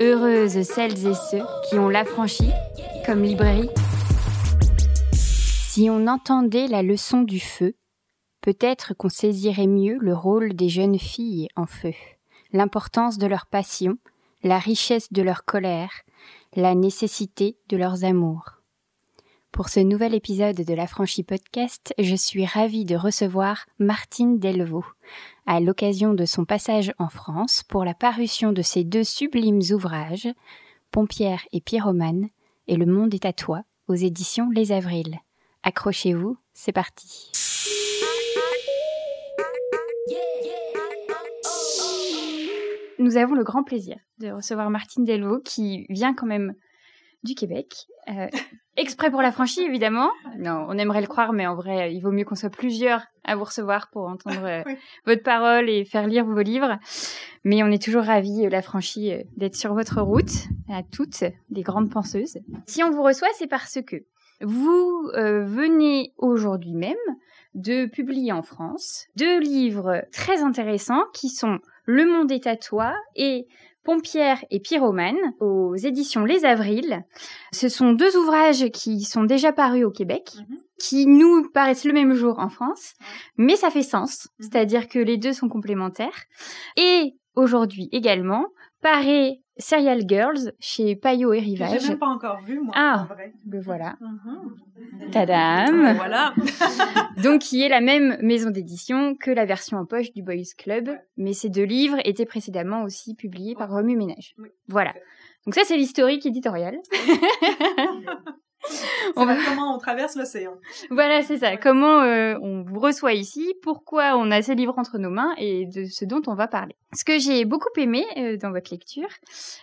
Heureuses celles et ceux qui ont l'affranchi comme librairie. Si on entendait la leçon du feu, peut-être qu'on saisirait mieux le rôle des jeunes filles en feu, l'importance de leur passion, la richesse de leur colère, la nécessité de leurs amours. Pour ce nouvel épisode de l'Affranchi Podcast, je suis ravie de recevoir Martine Delvaux, à l'occasion de son passage en France pour la parution de ses deux sublimes ouvrages, Pompière et Pyromane et Le Monde est à toi, aux éditions Les Avrils. Accrochez-vous, c'est parti. Nous avons le grand plaisir de recevoir Martine Delvaux qui vient quand même du Québec. Euh, exprès pour la franchise, évidemment. Non, on aimerait le croire, mais en vrai, il vaut mieux qu'on soit plusieurs à vous recevoir pour entendre euh, votre parole et faire lire vos livres. Mais on est toujours ravis, euh, la franchise, euh, d'être sur votre route, à toutes, des grandes penseuses. Si on vous reçoit, c'est parce que vous venez aujourd'hui même de publier en France deux livres très intéressants qui sont Le Monde est à toi et Pompière et Pyromane aux éditions Les Avrils. Ce sont deux ouvrages qui sont déjà parus au Québec, mhm. qui nous paraissent le même jour en France, mais ça fait sens, mhm. c'est-à-dire que les deux sont complémentaires. Et aujourd'hui également, paraît Serial Girls chez Payot et Rivage. J'ai même pas encore vu, moi. Ah, le voilà. Uh-huh. Tadam. voilà. Donc, qui est la même maison d'édition que la version en poche du Boys Club. Mais ces deux livres étaient précédemment aussi publiés par Remue Ménage. Voilà. Donc ça, c'est l'historique éditorial. on va... comment on traverse l'océan. Voilà, c'est ça. Comment euh, on vous reçoit ici, pourquoi on a ces livres entre nos mains et de ce dont on va parler. Ce que j'ai beaucoup aimé euh, dans votre lecture,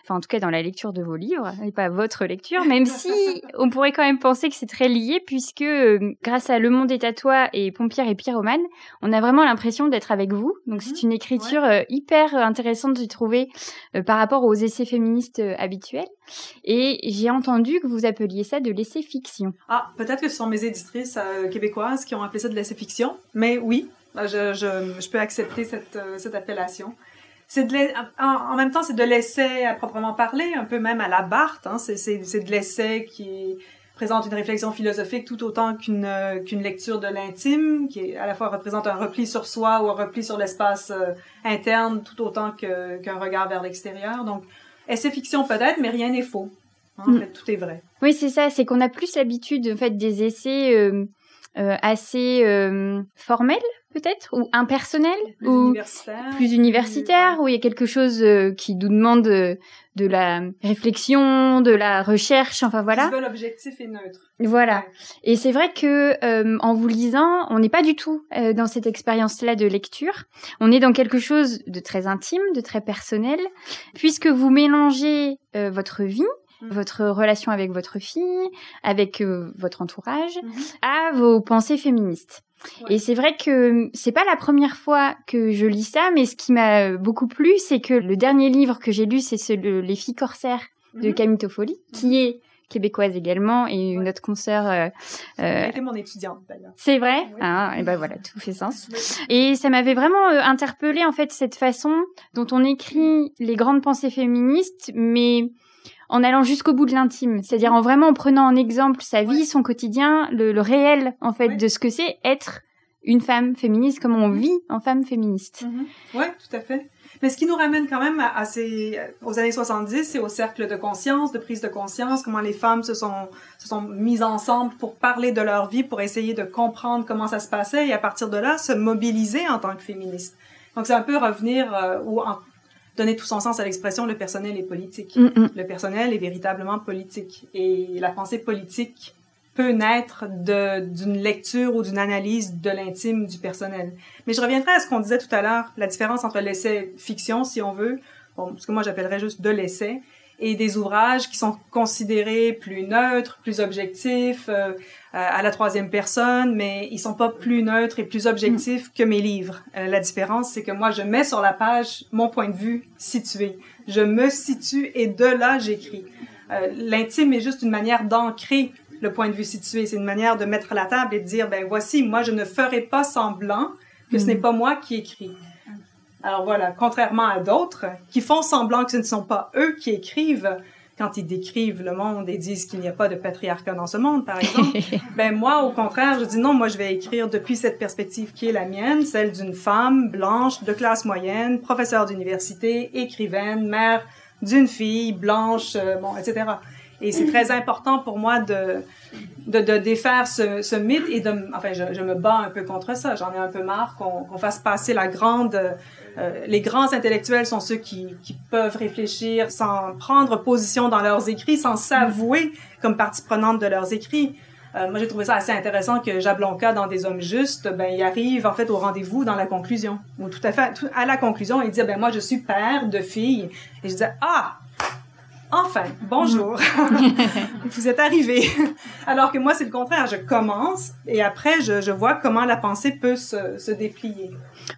enfin en tout cas dans la lecture de vos livres, et pas votre lecture, même si on pourrait quand même penser que c'est très lié puisque euh, grâce à Le Monde est à toi et Pompière et Pyromane, on a vraiment l'impression d'être avec vous. Donc c'est mhm. une écriture hyper intéressante j'ai trouvé par rapport aux essais féministes habituels. Et j'ai entendu que vous appeliez ça de l'essai fiction. Ah, peut-être que ce sont mes éditrices euh, québécoises qui ont appelé ça de l'essai fiction, mais oui, je, je, peux accepter cette, euh, appellation. C'est en, même temps, c'est de l'essai à proprement parler, un peu même à la Barthes. Hein. C'est de l'essai qui présente une réflexion philosophique tout autant euh, qu'une lecture de l'intime, qui à la fois représente un repli sur soi ou un repli sur l'espace interne, tout autant qu'un regard vers l'extérieur. Donc, essai fiction peut-être, mais rien n'est faux. En mm. fait, tout est vrai. Oui, c'est ça. C'est qu'on a plus l'habitude, en fait, des essais euh, euh, assez euh, formels, peut-être, ou impersonnels, plus ou universitaire, plus universitaire, où il y a quelque chose euh, qui nous demande euh, de la réflexion, de la recherche, enfin voilà. L'objectif est neutre. Voilà. Et c'est vrai que en vous lisant, on n'est pas du tout dans cette expérience-là de lecture. On est dans quelque chose de très intime, de très personnel, puisque vous mélangez votre vie, Mm. votre relation avec votre fille, avec euh, votre entourage, mm-hmm. à vos pensées féministes. Et c'est vrai que c'est pas la première fois que je lis ça, mais ce qui m'a beaucoup plu, c'est que le dernier livre que j'ai lu, c'est Les filles corsaires de mm-hmm. Camille Toffoli, qui est québécoise également et une autre consoeur. Euh, euh, mon étudiante d'ailleurs. C'est vrai? Ah, et ben voilà, tout fait sens. Et ça m'avait vraiment euh, interpellé en fait cette façon dont on écrit les grandes pensées féministes, mais en allant jusqu'au bout de l'intime, c'est-à-dire en vraiment en prenant en exemple sa vie, son quotidien, le, réel en fait de ce que c'est être une femme féministe, comment on vit en femme féministe. Mm-hmm. Ouais, tout à fait. Mais ce qui nous ramène quand même à, ces, aux années 70, c'est au cercle de conscience, de prise de conscience, comment les femmes se sont, se sont mises ensemble pour parler de leur vie, pour essayer de comprendre comment ça se passait et à partir de là, se mobiliser en tant que féministe. Donc c'est un peu revenir euh, ou en, donner tout son sens à l'expression le personnel est politique. Mm, mm. Le personnel est véritablement politique. Et la pensée politique peut naître d'une lecture ou d'une analyse de l'intime du personnel. Mais je reviendrai à ce qu'on disait tout à l'heure, la différence entre l'essai fiction, si on veut, bon, ce que moi j'appellerais juste de l'essai, et des ouvrages qui sont considérés plus neutres, plus objectifs, euh, à la troisième personne, mais ils sont pas plus neutres et plus objectifs que mes livres. Euh, la différence, c'est que moi, je mets sur la page mon point de vue situé. Je me situe et de là, j'écris. Euh, L'intime est juste une manière d'ancrer le point de vue situé. C'est une manière de mettre la table et de dire, ben voici, moi, je ne ferai pas semblant que ce n'est pas moi qui écris. Alors voilà, contrairement à d'autres qui font semblant que ce ne sont pas eux qui écrivent quand ils décrivent le monde et disent qu'il n'y a pas de patriarcat dans ce monde, par exemple, ben moi, au contraire, je dis non, moi, je vais écrire depuis cette perspective qui est la mienne, celle d'une femme blanche de classe moyenne, professeure d'université, écrivaine, mère d'une fille blanche, euh, bon, etc. Et c'est très important pour moi de, de, de défaire ce, ce, mythe et de, enfin, je, je, me bats un peu contre ça. J'en ai un peu marre qu'on qu'on fasse passer la grande, euh, les grands intellectuels sont ceux qui, qui peuvent réfléchir sans prendre position dans leurs écrits, sans s'avouer comme partie prenante de leurs écrits. Euh, moi, j'ai trouvé ça assez intéressant que Jablonka, dans Des Hommes Justes, ben, il arrive, en fait, au rendez-vous dans la conclusion. Ou tout à fait, tout, à la conclusion, il dit, ben, moi, je suis père de filles. Et je disais, ah! Enfin, bonjour. Vous êtes arrivé. Alors que moi, c'est le contraire. Je commence et après, je, je vois comment la pensée peut se, se déplier.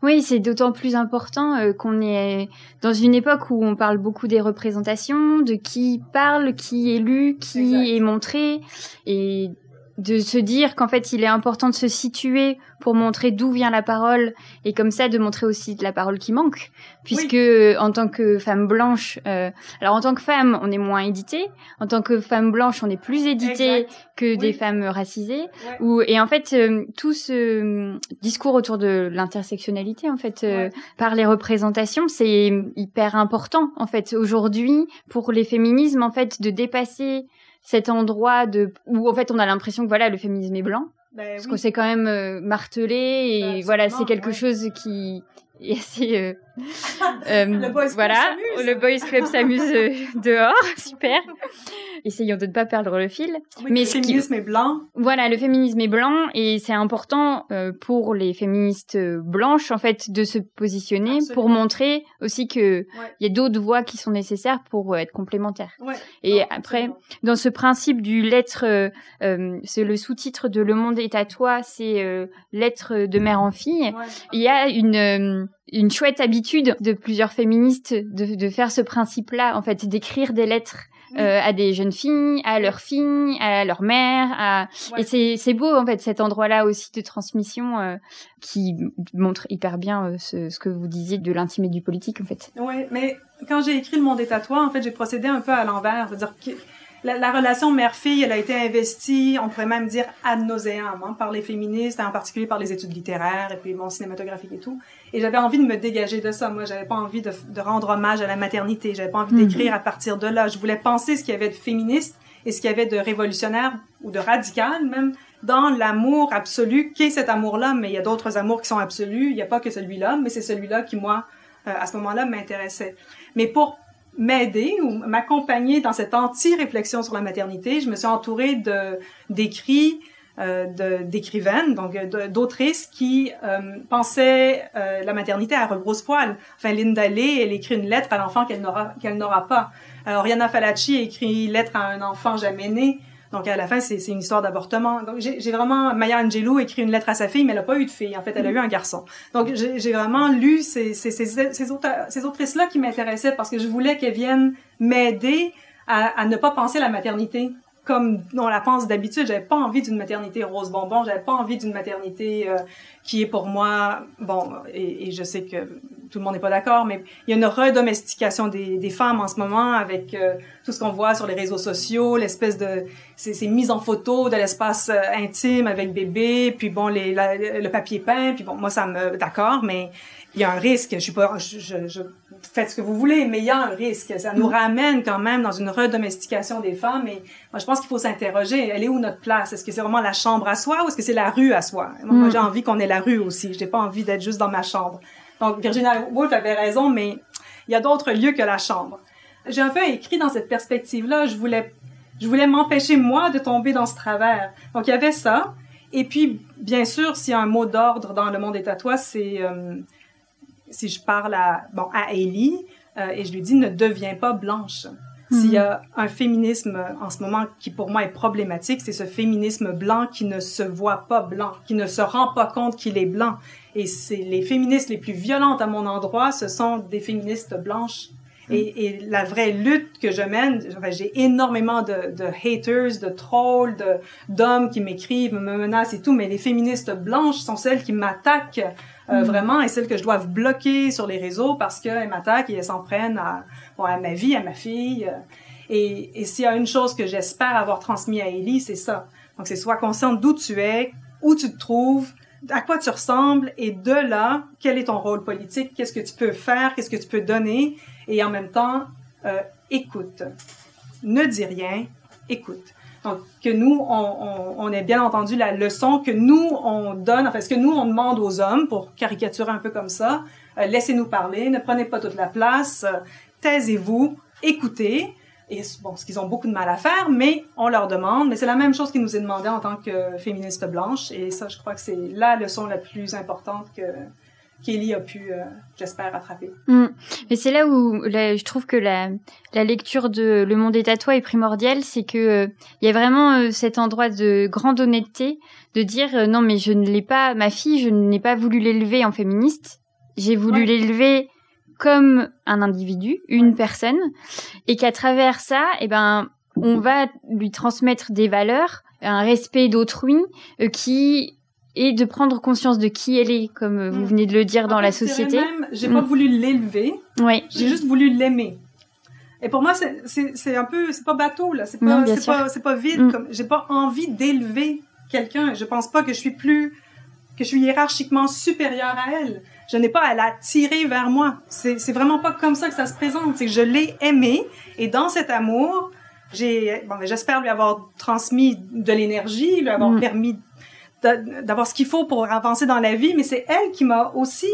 Oui, c'est d'autant plus important euh, qu'on est dans une époque où on parle beaucoup des représentations, de qui parle, qui est lu, qui exact. est montré. Et de se dire qu'en fait il est important de se situer pour montrer d'où vient la parole et comme ça de montrer aussi de la parole qui manque puisque oui. en tant que femme blanche euh, alors en tant que femme on est moins édité en tant que femme blanche on est plus édité exact. que oui. des femmes racisées ouais. ou et en fait euh, tout ce euh, discours autour de l'intersectionnalité en fait euh, ouais. par les représentations c'est hyper important en fait aujourd'hui pour les féminismes en fait de dépasser cet endroit de où en fait on a l'impression que voilà le féminisme est blanc ben, parce oui. qu'on s'est quand même euh, martelé et ben, voilà c'est quelque ouais. chose qui est assez euh, le boys voilà le boys club s'amuse euh, dehors super essayons de ne pas perdre le fil oui, mais le féminisme qui... est blanc voilà le féminisme est blanc et c'est important euh, pour les féministes blanches en fait de se positionner Absolument. pour montrer aussi que il ouais. y a d'autres voies qui sont nécessaires pour euh, être complémentaires ouais. et non, après absolument. dans ce principe du lettre c'est le sous-titre de Le Monde est à toi c'est lettre de mère en fille ouais. il y a une une chouette habitude de plusieurs féministes de, de faire ce principe-là, en fait, d'écrire des lettres euh, à des jeunes filles, à leurs filles, à leur mère, à... Ouais. et c'est c'est beau en fait cet endroit-là aussi de transmission euh, qui montre hyper bien euh, ce, ce, que vous disiez de l'intime et du politique en fait. Oui, mais quand j'ai écrit Le Monde est à toi, en fait, j'ai procédé un peu à l'envers, c'est-à-dire la, la, relation mère-fille, elle a été investie, on pourrait même dire ad nauseam, hein, par les féministes, en particulier par les études littéraires et puis mon cinématographique et tout. Et j'avais envie de me dégager de ça. Moi, j'avais pas envie de, de, rendre hommage à la maternité. J'avais pas envie mm -hmm. d'écrire à partir de là. Je voulais penser ce qu'il y avait de féministe et ce qu'il y avait de révolutionnaire ou de radical même dans l'amour absolu, qu'est cet amour-là, mais il y a d'autres amours qui sont absolus. Il n'y a pas que celui-là, mais c'est celui-là qui, moi, euh, à ce moment-là, m'intéressait. Mais pour m'aider ou m'accompagner dans cette anti-réflexion sur la maternité. Je me suis entourée de d'écrits, euh, d'écrivaines, donc d'autrices qui euh, pensaient euh, la maternité à rebrousse-poil. Enfin, Linda Lee, elle écrit une lettre à l'enfant qu'elle n'aura qu'elle n'aura pas. Alors, Rihanna Falacci écrit lettre à un enfant jamais né. Donc à la fin, c'est une histoire d'avortement. Donc j'ai vraiment Maya Angelou écrit une lettre à sa fille, mais elle n'a pas eu de fille. En fait, elle a eu un garçon. Donc j'ai vraiment lu ces, ces, ces, ces, ces autrices-là qui m'intéressaient parce que je voulais qu'elles viennent m'aider à, à, ne pas penser la maternité comme on la pense d'habitude. J'avais pas envie d'une maternité rose bonbon. J'avais pas envie d'une maternité euh, qui est pour moi bon. Et, je sais que tout le monde n'est pas d'accord, mais il y a une redomestication des, femmes en ce moment avec euh, tout ce qu'on voit sur les réseaux sociaux, l'espèce de ces, ces, mises en photo de l'espace euh, intime avec bébé, puis bon le papier peint, puis bon moi ça me d'accord, mais il y a un risque. Je suis pas, faites ce que vous voulez, mais il y a un risque. Ça nous ramène quand même dans une redomestication des femmes. Et moi, je pense qu'il faut s'interroger. Elle est où notre place? Est-ce que c'est vraiment la chambre à soi ou est-ce que c'est la rue à soi? Moi, mm. j'ai envie qu'on ait la rue aussi. Je n'ai pas envie d'être juste dans ma chambre. Donc, Virginia Woolf avait raison, mais il y a d'autres lieux que la chambre. J'ai un peu écrit dans cette perspective-là. Je voulais, je voulais m'empêcher moi de tomber dans ce travers. Donc, il y avait ça. Et puis, bien sûr, s'il y a un mot d'ordre dans le monde des tatouages, c'est euh, si je parle à, bon, à Ellie, euh, et je lui dis ne deviens pas blanche. -hmm. S'il y a un féminisme en ce moment qui pour moi est problématique, c'est ce féminisme blanc qui ne se voit pas blanc, qui ne se rend pas compte qu'il est blanc. Et c'est les féministes les plus violentes à mon endroit, ce sont des féministes blanches. Mm. Et, et, la vraie lutte que je mène, j'ai énormément de, de, haters, de trolls, d'hommes qui m'écrivent, me menacent et tout, mais les féministes blanches sont celles qui m'attaquent euh, vraiment, et celles que je dois bloquer sur les réseaux parce qu'elles m'attaquent et elles s'en prennent à, bon, à ma vie, à ma fille. euh. Et, et s'il y a une chose que j'espère avoir transmis à Ellie, c'est ça. Donc, c'est sois consciente d'où tu es, où tu te trouves, à quoi tu ressembles, et de là, quel est ton rôle politique, qu'est-ce que tu peux faire, qu'est-ce que tu peux donner, et en même temps, euh, écoute. Ne dis rien, écoute. Que nous, on, on, on ait bien entendu la leçon que nous, on donne, enfin, ce que nous, on demande aux hommes, pour caricaturer un peu comme ça, euh, laissez-nous parler, ne prenez pas toute la place, euh, taisez-vous, écoutez. Et bon, ce qu'ils ont beaucoup de mal à faire, mais on leur demande. Mais c'est la même chose qui nous est demandé en tant que féministe blanche. Et ça, je crois que c'est la leçon la plus importante que qu'Ellie a pu, euh, j'espère, rattraper. Mm. Mais c'est là où là, je trouve que la, la lecture de Le Monde est à toi est primordiale, c'est que euh, il y a vraiment euh, cet endroit de grande honnêteté de dire euh, non mais je ne l'ai pas, ma fille, je n'ai pas voulu l'élever en féministe, j'ai voulu Ouais. l'élever comme un individu, une personne, et qu'à travers ça, eh ben, on va lui transmettre des valeurs, un respect d'autrui, qui est de prendre conscience de qui elle est, comme euh, vous Mm. venez de le dire dans En la fait, société. même, J'ai pas Mm. voulu l'élever, Oui. j'ai juste voulu l'aimer. Et pour moi, c'est- c'est c'est un peu, c'est pas bateau là, c'est pas, c'est pas, c'est pas vide. Mm. Comme j'ai pas envie d'élever quelqu'un. Je pense pas que je suis plus, que je suis hiérarchiquement supérieure à elle. Je n'ai pas à la tirer vers moi. C'est c'est vraiment pas comme ça que ça se présente. C'est que je l'ai aimée et dans cet amour, j'ai, bon, j'espère lui avoir transmis de l'énergie, lui avoir Mm. permis d'avoir ce qu'il faut pour avancer dans la vie, mais c'est elle qui m'a aussi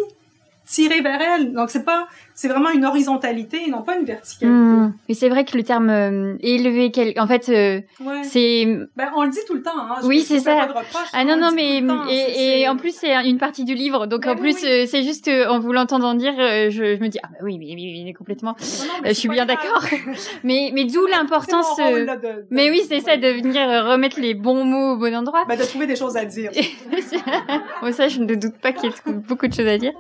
tiré vers elle. Donc c'est pas, c'est vraiment une horizontalité et non pas une verticalité. Hmm. Mais c'est vrai que le terme euh, élever quel... en fait euh, Ouais. c'est Ben, on le dit tout le temps. Hein. Je- Oui, c'est ça. pas de reproche, ah on non non mais temps. Et, en plus c'est une partie du livre donc Ben en oui, plus oui. euh, c'est juste euh, en vous l'entendant dire je, je me dis ah bah oui mais, mais, mais complètement Non, non, je suis bien d'accord mais mais d'où l'importance mais oui c'est ça de venir remettre les bons mots au bon endroit Ben, de trouver des choses à dire. bon, ça, je ne doute pas qu'il y ait beaucoup de choses à dire.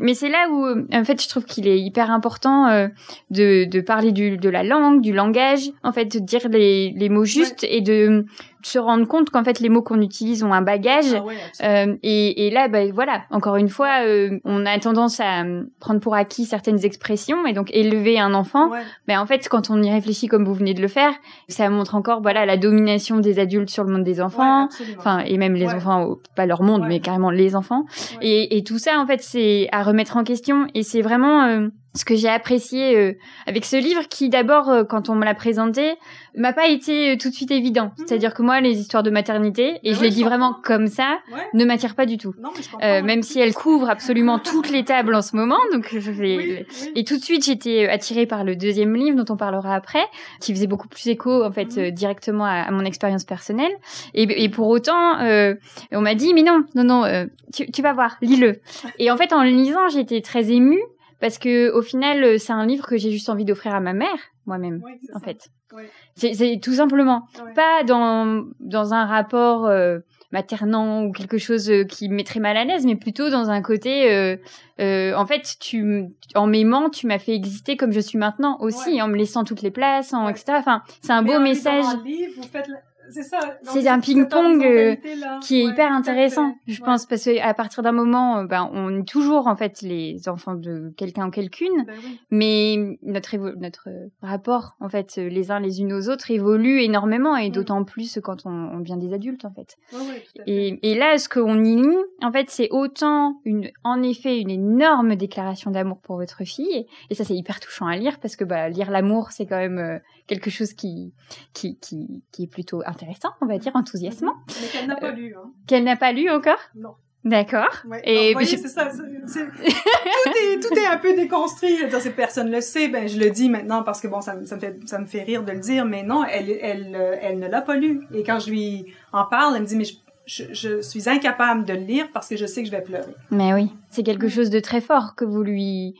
Mais c'est là où, en fait, je trouve qu'il est hyper important euh, de, de parler du, de la langue, du langage, en fait, de dire les, les mots justes et de se rendre compte qu'en fait, les mots qu'on utilise ont un bagage. Ah ouais. Euh, et, et là, bah, voilà, encore une fois, euh, on a tendance à euh, prendre pour acquis certaines expressions et donc élever un enfant. Ouais. Mais en fait, quand on y réfléchit comme vous venez de le faire, ça montre encore, voilà, la domination des adultes sur le monde des enfants. Ouais. Enfin, et même les enfants, pas leur monde, mais carrément les enfants. Et, et tout ça, en fait, c'est à remettre en question. Et c'est vraiment euh, ce que j'ai apprécié euh, avec ce livre qui, d'abord, euh, quand on me l'a présenté, m'a pas été euh, tout de suite évident. Mhm. C'est-à-dire que moi, les histoires de maternité, et Ah je ouais, je dit vraiment comme ça, Ouais. ne m'attirent pas du tout. Non, mais. Euh, même si elles couvrent absolument toutes les tables en ce moment, donc je vais- Oui, oui. et tout de suite, j'étais euh, attirée par le deuxième livre dont on parlera après, qui faisait beaucoup plus écho en fait Mhm. euh, directement à, à mon expérience personnelle. Et, et pour autant, euh, on m'a dit mais non, non, non, euh, tu, tu vas voir, lis-le. Et en fait, en le lisant, j'étais très émue parce que au final, euh, c'est un livre que j'ai juste envie d'offrir à ma mère, moi-même, en ça. fait. Ouais. C'est tout simplement Ouais. pas dans dans un rapport euh, maternant ou quelque chose euh, qui me mettrait mal à l'aise, mais plutôt dans un côté, euh, euh, en fait, tu, en m'aimant, tu m'as fait exister comme je suis maintenant aussi, en me laissant toutes les places, en etc. Enfin, c'est un Mais beau en message lisant un livre, vous faites la- C'est ça. Donc, C'est un ping-pong, euh, qui est Ouais, hyper intéressant, fait. je Ouais. pense, parce que à partir d'un moment, euh, ben, on est toujours en fait les enfants de quelqu'un ou quelqu'une, Ben oui. mais notre notre rapport en fait euh, les uns les unes aux autres évolue énormément et d'autant plus quand on, on devient des adultes en fait. Ouais, ouais, tout à fait. Et, et là, ce qu'on y lit, en fait, c'est autant une, en effet, une énorme déclaration d'amour pour votre fille. Et ça, c'est hyper touchant à lire parce que bah, lire l'amour, c'est quand même quelque chose qui, qui, qui, qui est plutôt intéressant, on va dire, enthousiasmant. Mais qu'elle n'a pas lu, hein. Qu'elle n'a pas lu encore? Non. D'accord. Ouais. Et vous voyez, c'est ça. tout, est, tout est un peu déconstruit. Dire, si personne le sait, ben je le dis maintenant parce que bon, ça, me- ça me fait ça me fait rire de le dire, mais non, elle elle euh, elle ne l'a pas lu. Et quand je lui en parle, elle me dit mais je, je, je suis incapable de le lire parce que je sais que je vais pleurer. Mais oui, c'est quelque chose de très fort que vous lui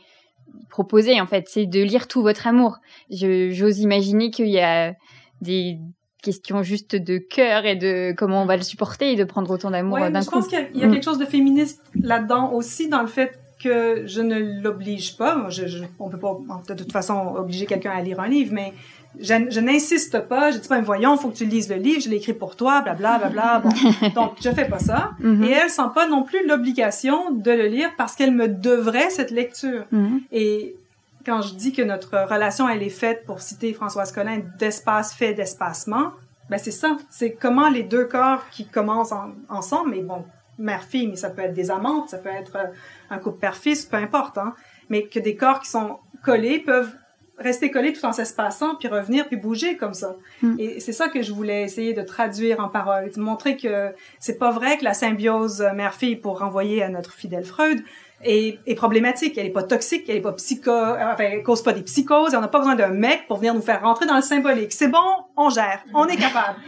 proposez, en fait. C'est de lire tout votre amour. J'ose imaginer qu'il y a des questions juste de cœur et de comment on va le supporter et de prendre autant d'amour Ouais, d'un je pense qu'il y a, il y a Mm. quelque chose de féministe là-dedans aussi dans le fait que je ne l'oblige pas. Je, je, on peut pas de toute façon obliger quelqu'un à lire un livre, mais je, n'insiste pas, je dis pas, mais voyons, faut que tu lises le livre, je l'ai écrit pour toi, blablabla. Bla, bla, bon. Donc, je fais pas ça. Mm-hmm. Et elle sent pas non plus l'obligation de le lire parce qu'elle me devrait cette lecture. Mm-hmm. Et quand je dis que notre relation, elle est faite, pour citer Françoise Collin, d'espace fait d'espacement, ben c'est ça. C'est comment les deux corps qui commencent ensemble, mais bon, mère-fille, mais ça peut être des amantes, ça peut être euh, un couple père-fils, peu importe, hein, mais que des corps qui sont collés peuvent rester collés tout en s'espaçant, puis revenir, puis bouger comme ça. Hmm. Et c'est ça que je voulais essayer de traduire en paroles, de montrer que c'est pas vrai que la symbiose mère-fille, pour renvoyer à notre fidèle Freud, est, est problématique. Elle est pas toxique, elle est pas psycho, enfin, elle cause pas des psychoses, on n'a pas besoin d'un mec pour venir nous faire rentrer dans le symbolique. C'est bon, on gère, on est capable.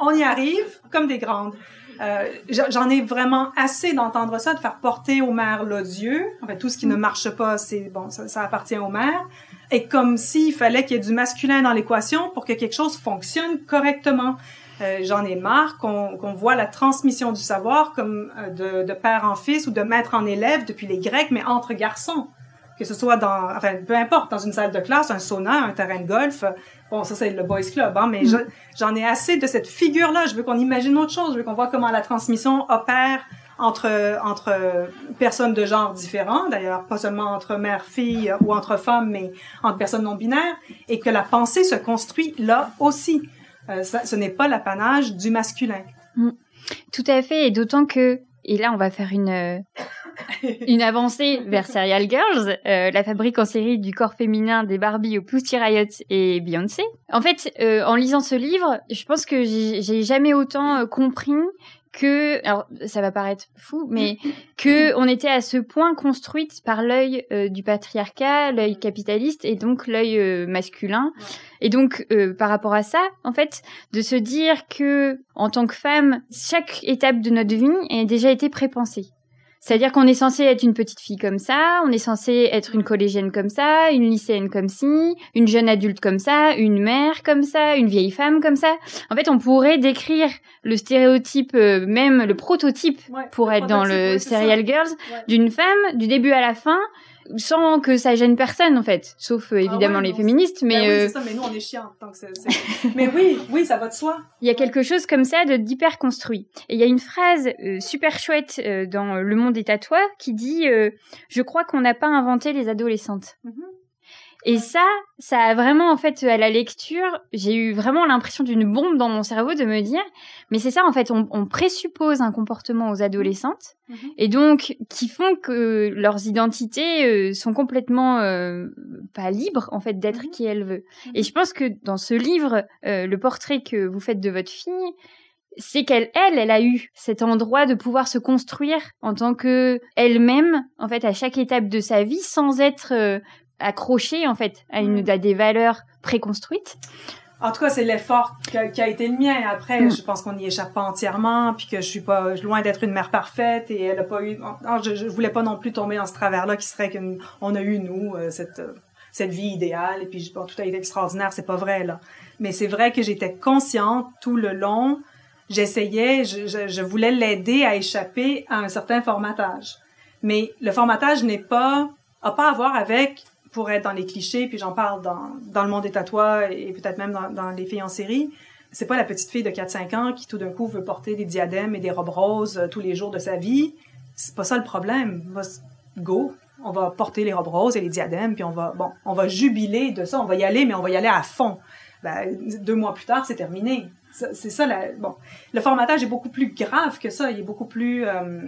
on y arrive comme des grandes. Euh, J'en ai vraiment assez d'entendre ça, de faire porter aux mères l'odieux. fait, tout ce qui ne marche pas, c'est bon, ça, ça, appartient aux mères. Et comme s'il fallait qu'il y ait du masculin dans l'équation pour que quelque chose fonctionne correctement. Euh, J'en ai marre qu'on qu'on voit la transmission du savoir comme euh, de, de, père en fils ou de maître en élève depuis les Grecs, mais entre garçons. Que ce soit dans, enfin, peu importe, dans une salle de classe, un sauna, un terrain de golf. Bon, ça, c'est le boys club, hein, mais mm. j'en ai assez de cette figure-là. Je veux qu'on imagine autre chose. Je veux qu'on voit comment la transmission opère entre entre personnes de genre différents, d'ailleurs pas seulement entre mère-fille ou entre femmes, mais entre personnes non binaires, et que la pensée se construit là aussi. Euh, ça, ce n'est pas l'apanage du masculin. Mm. Tout à fait, et d'autant que, et là on va faire une euh, une avancée vers Serial Girls, euh, la fabrique en série du corps féminin des Barbie au Pussy Riot et Beyoncé. En fait, euh, en lisant ce livre, je pense que j'ai jamais autant euh, compris que, alors ça va paraître fou, mais que on était à ce point construite par l'œil euh, du patriarcat, l'œil capitaliste et donc l'œil euh, masculin. Et donc euh, par rapport à ça, en fait, de se dire que en tant que femme, chaque étape de notre vie a déjà été prépensée. C'est-à-dire qu'on est censé être une petite fille comme ça, on est censé être une collégienne comme ça, une lycéenne comme ci, une jeune adulte comme ça, une mère comme ça, une vieille femme comme ça. En fait, on pourrait décrire le stéréotype, euh, même le prototype pour être dans le Serial Girls, d'une femme du début à la fin, sans que ça gêne personne en fait, sauf euh, ah évidemment les féministes. Mais ben oui, euh, ça, mais nous on est chiants tant que mais oui, oui, ça va de soi. Il y a quelque chose comme ça de d'hyper construit. Et il y a une phrase euh, super chouette dans Le Monde des tatouages qui dit "Je crois qu'on n'a pas inventé les adolescentes." Mm-hmm. Et ça, ça a vraiment, en fait, à la lecture, j'ai eu vraiment l'impression d'une bombe dans mon cerveau de me dire, mais c'est ça, en fait, on, on, présuppose un comportement aux adolescentes, mhm. et donc, qui font que leurs identités euh, sont complètement euh, pas libres, en fait, d'être mhm. qui elles veulent. Et je pense que dans ce livre, euh, le portrait que vous faites de votre fille, c'est qu'elle, elle, elle a eu cet endroit de pouvoir se construire en tant que elle-même, en fait, à chaque étape de sa vie, sans être accroché en fait à, une, mm. à des valeurs préconstruites. En tout cas, c'est l'effort qui, a été le mien. Après, mm. je pense qu'on n'y échappe pas entièrement, puis que je suis pas loin d'être une mère parfaite et elle a pas eu. je, je voulais pas non plus tomber dans ce travers-là qui serait qu'on a eu nous euh, cette cette vie idéale et puis bon, tout a été extraordinaire. C'est pas vrai là. Mais c'est vrai que j'étais consciente tout le long. J'essayais, je, je, je voulais l'aider à échapper à un certain formatage. Mais le formatage n'est pas a pas à voir avec pour être dans les clichés, puis j'en parle dans, dans le monde des tatouages et peut-être même dans, les filles en série. C'est pas la petite fille de 4-5 ans qui tout d'un coup veut porter des diadèmes et des robes roses euh, tous les jours de sa vie. C'est pas ça le problème. Go, on va porter les robes roses et les diadèmes, puis on va, bon, on va jubiler de ça, on va y aller, mais on va y aller à fond. Ben, deux mois plus tard, c'est terminé. C'est ça, la, bon. Le formatage est beaucoup plus grave que ça, il est beaucoup plus euh,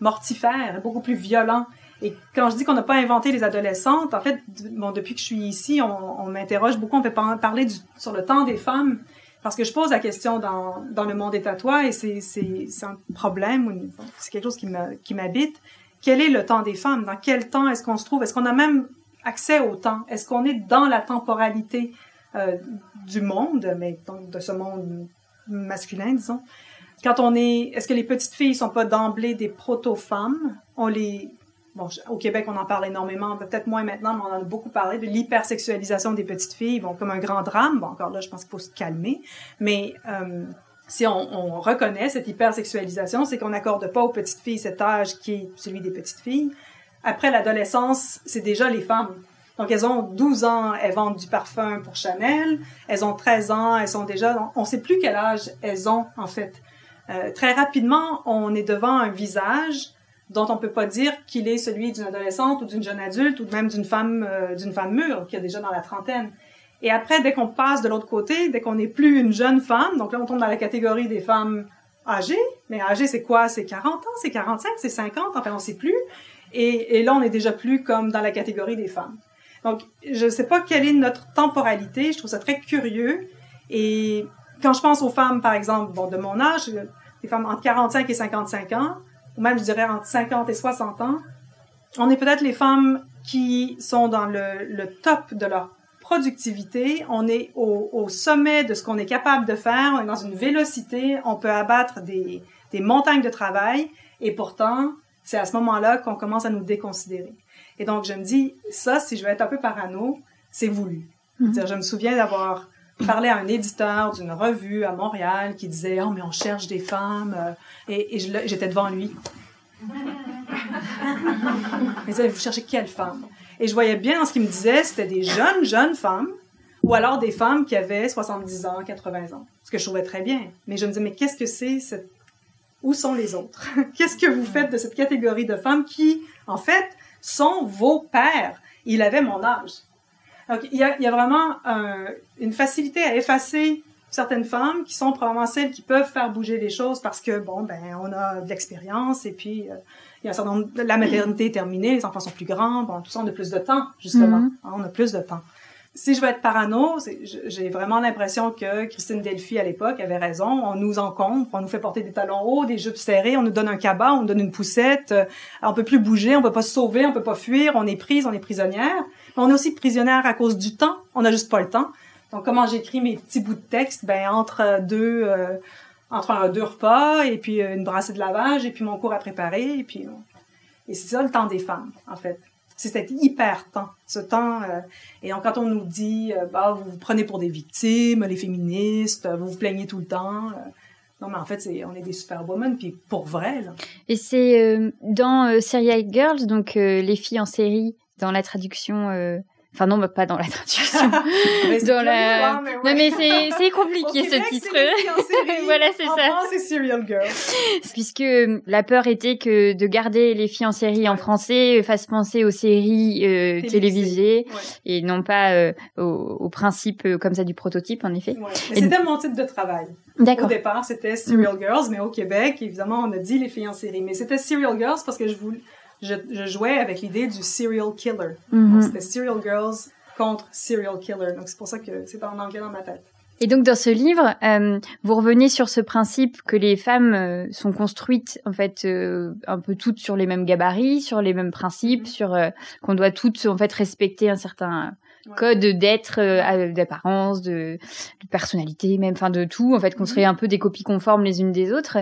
mortifère, beaucoup plus violent. Et quand je dis qu'on n'a pas inventé les adolescentes, en fait, bon, depuis que je suis ici, on, m'interroge beaucoup, on fait parler sur le temps des femmes, parce que je pose la question dans, dans le monde des tatouages, et c'est, un problème, c'est quelque chose qui, m'habite. Quel est le temps des femmes? Dans quel temps est-ce qu'on se trouve? Est-ce qu'on a même accès au temps? Est-ce qu'on est dans la temporalité euh, du monde, mais donc de ce monde masculin, disons? Quand on est, est-ce que les petites filles sont pas d'emblée des proto-femmes? On les, bon, au Québec, on en parle énormément, peut-être moins maintenant, mais on en a beaucoup parlé de l'hypersexualisation des petites filles, bon, comme un grand drame. Bon, encore là, je pense qu'il faut se calmer, mais euh, si on, on, reconnaît cette hypersexualisation, c'est qu'on n'accorde pas aux petites filles cet âge qui est celui des petites filles. Après l'adolescence, c'est déjà les femmes. Donc, elles ont 12 ans, elles vendent du parfum pour Chanel. Elles ont 13 ans, elles sont déjà... On ne sait plus quel âge elles ont, en fait. Euh, très rapidement, on est devant un visage dont on peut pas dire qu'il est celui d'une adolescente ou d'une jeune adulte ou même d'une femme euh, d'une femme mûre qui est déjà dans la trentaine. Et après, dès qu'on passe de l'autre côté, dès qu'on n'est plus une jeune femme, donc là on tombe dans la catégorie des femmes âgées, mais âgées c'est quoi? C'est 40 ans, c'est 45, c'est 50, enfin on sait plus. Et, et là on est déjà plus comme dans la catégorie des femmes. Donc je ne sais pas quelle est notre temporalité, je trouve ça très curieux. Et quand je pense aux femmes, par exemple, bon, de mon âge, des femmes entre 45 et 55 ans, ou même je dirais entre 50 et 60 ans, on est peut-être les femmes qui sont dans le, le top de leur productivité, on est au, au sommet de ce qu'on est capable de faire, on est dans une vélocité, on peut abattre des, des montagnes de travail, et pourtant, c'est à ce moment-là qu'on commence à nous déconsidérer. Et donc, je me dis, ça, si je veux être un peu parano, c'est voulu. Mm -hmm. Je me souviens d'avoir parlé à un éditeur d'une revue à Montréal qui disait, oh, mais on cherche des femmes, et, et j'étais devant lui. Il disait, vous cherchez quelle femme? Et je voyais bien ce qu'il me disait, c'était des jeunes, jeunes femmes, ou alors des femmes qui avaient 70 ans, 80 ans. Ce que je trouvais très bien. Mais je me disais, mais qu'est-ce que c'est. Où sont les autres? qu'est-ce que vous faites de cette catégorie de femmes qui, en fait, sont vos pères? Il avait mon âge. Donc, il y a, il y a vraiment un, une facilité à effacer certaines femmes qui sont probablement celles qui peuvent faire bouger les choses parce que, bon, ben, on a de l'expérience et puis, euh, il y a un certain nombre, la maternité est terminée, les enfants sont plus grands, bon, tout ça, on a plus de temps, justement. Mm -hmm. On a plus de temps. Si je veux être parano, j'ai vraiment l'impression que Christine Delphi, à l'époque, avait raison. On nous encombre, on nous fait porter des talons hauts, des jupes serrées, on nous donne un cabas, on nous donne une poussette, euh, on peut plus bouger, on peut pas se sauver, on peut pas fuir, on est prise, on est prisonnière. Mais on est aussi prisonnière à cause du temps. On n'a juste pas le temps. Donc, comment j'écris mes petits bouts de texte? Ben, entre deux, euh, entre un, deux repas, et puis une brassée de lavage, et puis mon cours à préparer, et puis... Et c'est ça le temps des femmes, en fait. C'est cet hyper temps, ce temps. Euh, et quand on nous dit, euh, bah, vous vous prenez pour des victimes, les féministes, vous vous plaignez tout le temps. Euh, non, mais en fait, on est des superwomen, puis pour vrai. Là. Et c'est euh, dans Serial Girls, donc les filles en série, dans la traduction Enfin non, bah, pas dans la traduction. dans la... Hein, mais ouais. Non mais c'est c'est compliqué ce titre. voilà, c'est ça. c'est Serial Girl. Puisque euh, la peur était que de garder les filles en série en français fasse penser aux séries euh, télévisées ouais. et non pas euh, au, au, principe euh, comme ça du prototype en effet. C'était mon titre de travail. D'accord. Au départ, c'était Serial mm. Girls, mais au Québec, évidemment, on a dit les filles en série. Mais c'était Serial Girls parce que je voulais je, je jouais avec l'idée du serial killer. Mm -hmm. C'était Serial Girls contre Serial Killer. Donc c'est pour ça que c'est en anglais dans ma tête. Et donc dans ce livre, euh, vous revenez sur ce principe que les femmes euh, sont construites en fait euh, un peu toutes sur les mêmes gabarits, sur les mêmes principes, -hmm. sur qu'on doit toutes en fait respecter un certain code d'être, euh, d'apparence, de, de, personnalité, même, enfin de tout, en fait, qu'on serait un peu des copies conformes les unes des autres.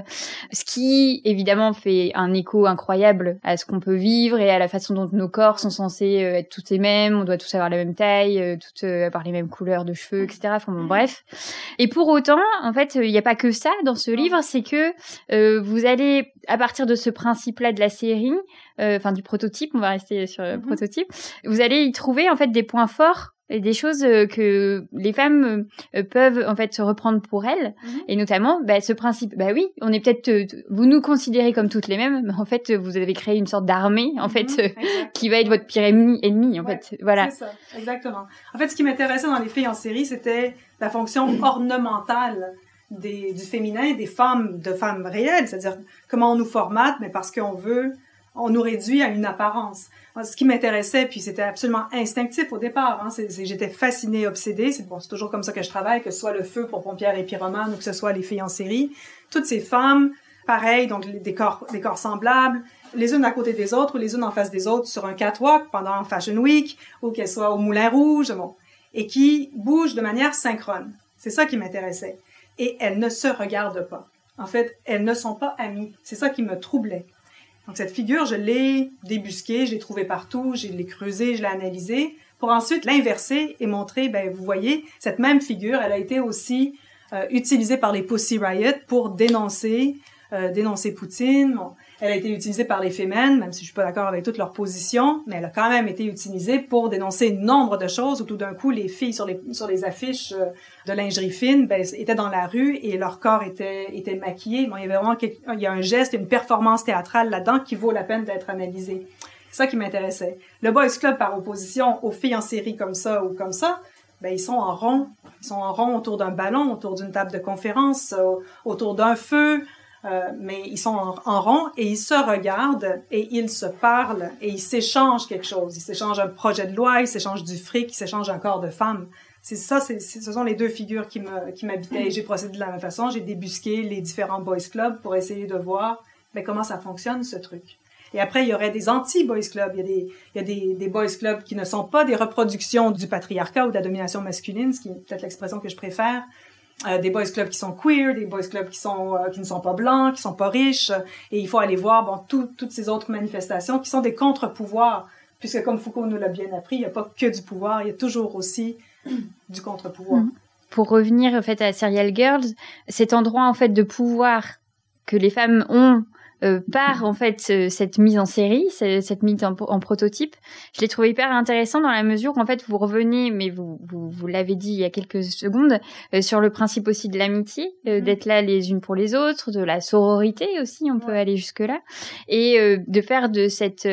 Ce qui, évidemment, fait un écho incroyable à ce qu'on peut vivre et à la façon dont nos corps sont censés euh, être tous les mêmes. On doit tous avoir la même taille, euh, toutes avoir les mêmes couleurs de cheveux, etc. Enfin bon, bref. Et pour autant, en fait, il n'y a pas que ça dans ce livre, c'est que euh, vous allez, à partir de ce principe-là de la série, enfin du prototype, on va rester sur le -hmm. prototype, vous allez y trouver en fait des points forts et des choses que les femmes peuvent en fait se reprendre pour elles -hmm. et notamment bah, ce principe bah oui on est peut-être vous nous considérez comme toutes les mêmes mais en fait vous avez créé une sorte d'armée en -hmm. fait qui va être votre pire ennemi ennemi en ouais, fait voilà c'est ça exactement en fait ce qui m'intéressait dans les filles en série c'était la fonction ornementale des, du féminin des femmes de femmes réelles c'est-à-dire comment on nous formate mais parce qu'on veut on nous réduit à une apparence ce qui m'intéressait, puis c'était absolument instinctif au départ. Hein, j'étais fascinée, obsédée. C'est toujours comme ça que je travaille, que ce soit le feu pour pompières et pyromanes ou que ce soit les filles en série. Toutes ces femmes, pareil, donc des corps, des corps semblables, les unes à côté des autres ou les unes en face des autres sur un catwalk pendant Fashion Week ou qu'elles soient au Moulin Rouge, bon, et qui bougent de manière synchrone. C'est ça qui m'intéressait. Et elles ne se regardent pas. En fait, elles ne sont pas amies. C'est ça qui me troublait. Donc cette figure, je l'ai débusquée, je l'ai trouvée partout, je l'ai creusée, je l'ai analysée, pour ensuite l'inverser et montrer, ben vous voyez, cette même figure, elle a été aussi euh, utilisée par les Pussy Riot pour dénoncer, euh, dénoncer Poutine. Elle a été utilisée par les fémènes, même si je suis pas d'accord avec toutes leurs positions, mais elle a quand même été utilisée pour dénoncer nombre de choses où tout d'un coup les filles sur les sur les affiches euh, de lingerie fine ben, étaient dans la rue et leur corps était était maquillé. Bon, il y avait vraiment il y a un geste, une performance théâtrale là-dedans qui vaut la peine d'être analysée. C'est ça qui m'intéressait. Le boys club par opposition aux filles en série comme ça ou comme ça, ben ils sont en rond, ils sont en rond autour d'un ballon, autour d'une table de conférence, euh, autour d'un feu, euh, mais ils sont en, rond et ils se regardent et ils se parlent et ils s'échangent quelque chose. Ils s'échangent un projet de loi, ils s'échangent du fric, ils s'échangent un corps de femme. C'est ça, c'est, ce sont les deux figures qui me, m'habitaient. Et j'ai procédé de la même façon. J'ai débusqué les différents boys clubs pour essayer de voir mais ben, comment ça fonctionne ce truc. Et après, il y aurait des anti-boys clubs. Il y a des, il y a des, des boys clubs qui ne sont pas des reproductions du patriarcat ou de la domination masculine, ce qui est peut-être l'expression que je préfère, euh, des boys clubs qui sont queer, des boys clubs qui sont euh, qui ne sont pas blancs, qui sont pas riches, et il faut aller voir bon toutes ces autres manifestations qui sont des contre-pouvoirs, puisque comme Foucault nous l'a bien appris, il n'y a pas que du pouvoir, il y a toujours aussi du contre-pouvoir. Mm-hmm. Pour revenir en fait à Serial Girls, cet endroit en fait de pouvoir que les femmes ont euh, par en fait cette mise en série, cette mise en, prototype. Je l'ai trouvé hyper intéressant dans la mesure où en fait vous revenez, mais vous vous, vous l'avez dit il y a quelques secondes, euh, sur le principe aussi de l'amitié, euh, mm-hmm. d'être là les unes pour les autres, de la sororité aussi, on peut aller jusque là, et de faire de cet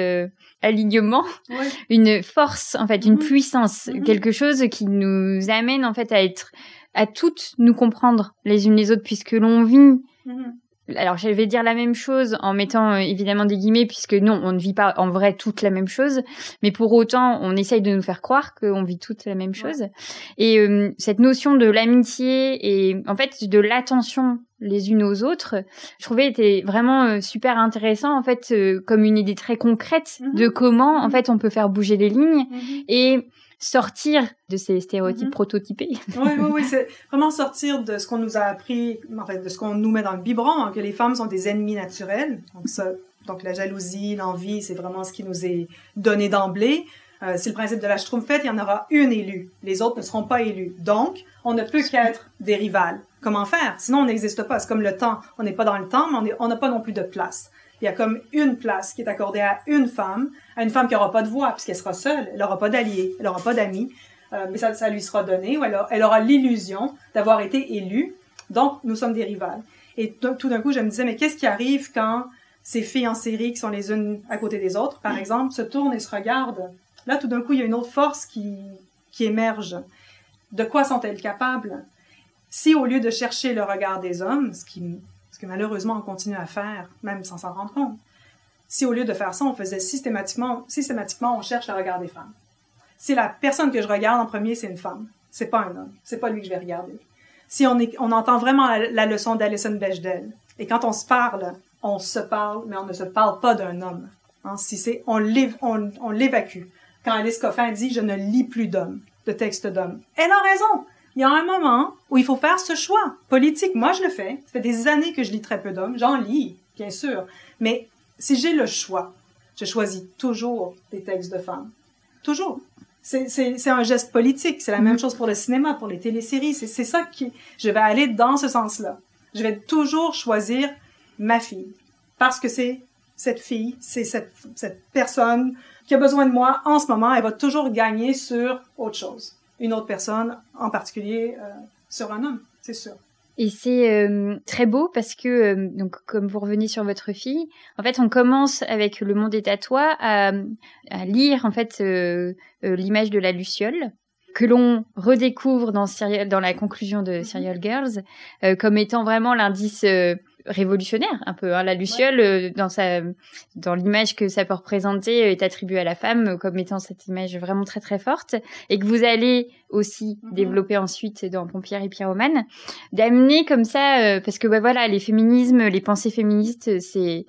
alignement une force en fait, une mm-hmm. puissance, mm-hmm. quelque chose qui nous amène en fait à être à toutes nous comprendre les unes les autres puisque l'on vit alors je vais dire la même chose en mettant euh, évidemment des guillemets puisque non, on ne vit pas en vrai toute la même chose, mais pour autant on essaye de nous faire croire qu'on vit toute la même chose. Et euh, cette notion de l'amitié et en fait de l'attention les unes aux autres, je trouvais était vraiment euh, super intéressant en fait comme une idée très concrète mm-hmm. de comment en mm-hmm. fait on peut faire bouger les lignes mm-hmm. et sortir de ces stéréotypes mhm. prototypés. oui, oui, oui, c'est vraiment sortir de ce qu'on nous a appris, en fait, de ce qu'on nous met dans le biberon, hein, que les femmes sont des ennemis naturels. Donc ça, donc la jalousie, l'envie, c'est vraiment ce qui nous est donné d'emblée. Euh, c'est le principe de la Schtroumpfette, il y en aura une élue. Les autres ne seront pas élus. Donc, on ne peut qu'être des rivales. Comment faire? Sinon, on n'existe pas. C'est comme le temps. On n'est pas dans le temps, mais on n'a pas non plus de place il y a comme une place qui est accordée à une femme, à une femme qui n'aura pas de voix, puisqu'elle sera seule, elle n'aura pas d'alliés, elle n'aura pas d'amis, euh, mais ça, ça, lui sera donné, ou aura, elle aura l'illusion d'avoir été élue, donc nous sommes des rivales. Et tout d'un coup, je me disais, mais qu'est-ce qui arrive quand ces filles en série qui sont les unes à côté des autres, par exemple, se tournent et se regardent? Là, tout d'un coup, il y a une autre force qui, qui émerge. De quoi sont-elles capables? Si au lieu de chercher le regard des hommes, ce qui que malheureusement on continue à faire, même sans s'en rendre compte. Si au lieu de faire ça, on faisait systématiquement, systématiquement, on cherche le regard des femmes. Si la personne que je regarde en premier, c'est une femme, c'est pas un homme, c'est pas lui que je vais regarder. Si on, est, on entend vraiment la, leçon d'Alison Bechdel, et quand on se parle, on se parle, mais on ne se parle pas d'un homme. Hein, si c'est, on l'évacue. Quand Alice Coffin dit « Je ne lis plus d'hommes, de textes d'hommes », elle a raison il y a un moment où il faut faire ce choix politique. Moi, je le fais. Ça fait des années que je lis très peu d'hommes. J'en lis, bien sûr. Mais si j'ai le choix, je choisis toujours des textes de femmes. Toujours. C'est un geste politique. C'est la même mm-hmm. chose pour le cinéma, pour les téléséries. C'est ça qui... Je vais aller dans ce sens-là. Je vais toujours choisir ma fille. Parce que c'est cette fille, c'est cette, cette personne qui a besoin de moi en ce moment. Elle va toujours gagner sur autre chose une autre personne, en particulier euh, sur un homme, c'est sûr. Et c'est euh, très beau parce que, euh, donc, comme vous revenez sur votre fille, en fait, on commence avec Le Monde est à toi à, à lire en fait l'image de la luciole que l'on redécouvre dans, dans la conclusion de mm-hmm. Serial Girls comme étant vraiment l'indice révolutionnaire un peu. Hein. La luciole, euh, dans sa, dans l'image que ça peut représenter, est attribuée à la femme comme étant cette image vraiment très très forte, et que vous allez aussi mm-hmm. développer ensuite dans Pompière et Pyromane, d'amener comme ça, euh, parce que bah, voilà, les féminismes, les pensées féministes, c'est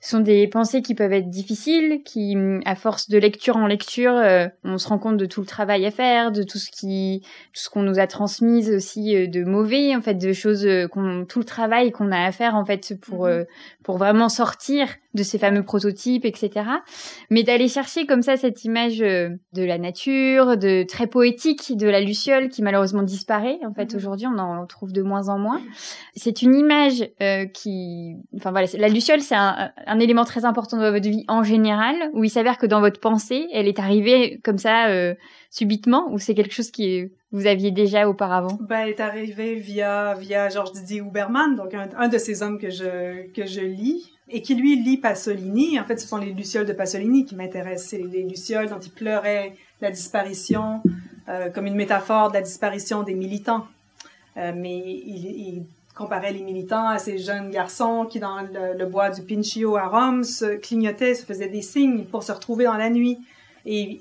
sont des pensées qui peuvent être difficiles, qui, à force de lecture en lecture, euh, on se rend compte de tout le travail à faire, de tout ce qui, tout ce qu'on nous a transmis aussi euh, de mauvais, en fait, de choses, euh, qu'on, tout le travail qu'on a à faire en fait pour mhm. pour vraiment sortir de ces fameux prototypes, etc. Mais d'aller chercher comme ça cette image euh, de la nature, de très poétique de la luciole qui malheureusement disparaît. En fait, Mhm. aujourd'hui, on en trouve de moins en moins. C'est une image euh, qui, enfin voilà, la luciole, c'est un, un élément très important dans votre vie en général, où il s'avère que dans votre pensée, elle est arrivée comme ça euh, subitement, ou c'est quelque chose qui vous aviez déjà auparavant? Ben, elle est arrivée via, via Georges Didier Huberman, donc un, un de ces hommes que je, que je lis, et qui lui lit Pasolini. En fait, ce sont les lucioles de Pasolini qui m'intéressent. C'est les lucioles dont il pleurait la disparition, euh, comme une métaphore de la disparition des militants. Euh, mais il, comparait les militants à ces jeunes garçons qui, dans le, le bois du Pincio à Rome, se clignotaient, se faisaient des signes pour se retrouver dans la nuit. Et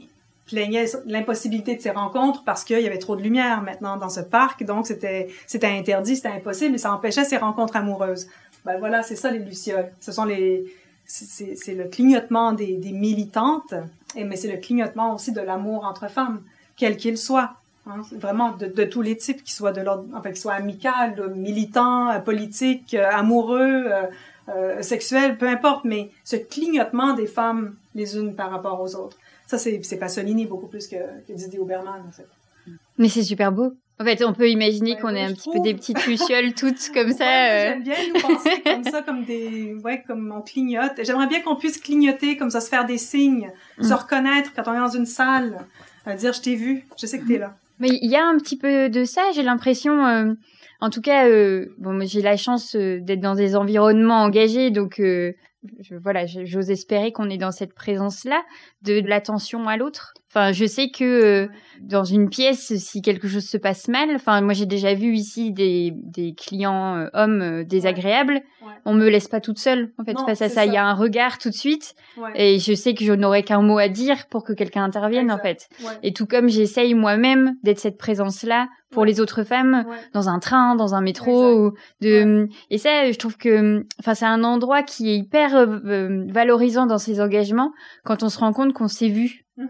plaignait l'impossibilité de ces rencontres parce qu'il y avait trop de lumière maintenant dans ce parc, donc c'était c'était interdit, c'était impossible, et ça empêchait ces rencontres amoureuses. Ben voilà, c'est ça les lucioles. Ce sont les c'est le clignotement des, des militantes, et mais c'est le clignotement aussi de l'amour entre femmes, quel qu'il soit. Hein, vraiment de, tous les types, qu'ils soient de l'ordre, enfin, qu'ils soient amical, militant, euh, politique, euh, amoureux, euh, euh, peu importe, mais ce clignotement des femmes les unes par rapport aux autres. Ça, c'est, Pasolini beaucoup plus que, que Didier en fait. Mais c'est super beau. En fait, on peut imaginer Ouais, qu'on est un petit peu des petites lucioles toutes comme ça. Ouais, euh. J'aime bien nous penser comme ça, comme des, ouais, comme on clignote. J'aimerais bien qu'on puisse clignoter, comme ça, se faire des signes, Mm. se reconnaître quand on est dans une salle, euh, dire je t'ai vu, je sais que t'es là. Mais il y a un petit peu de ça, j'ai l'impression. euh, en tout cas, euh, bon, j'ai la chance euh, d'être dans des environnements engagés, donc euh, je, voilà, j'ose espérer qu'on est dans cette présence-là de, de l'attention à l'autre. Enfin, je sais que euh, dans une pièce, si quelque chose se passe mal, enfin, moi j'ai déjà vu ici des, des clients euh, hommes désagréables. Ouais. On me laisse pas toute seule. En fait, Non, face à ça, il y a un regard tout de suite, Ouais. et je sais que je n'aurai qu'un mot à dire pour que quelqu'un intervienne, en fait. Ouais. Et tout comme j'essaye moi-même d'être cette présence-là pour Ouais. les autres femmes Ouais. dans un train, dans un métro, ou de et ça, je trouve que, enfin, c'est un endroit qui est hyper euh, euh, valorisant dans ses engagements quand on se rend compte qu'on s'est vu. Mhm.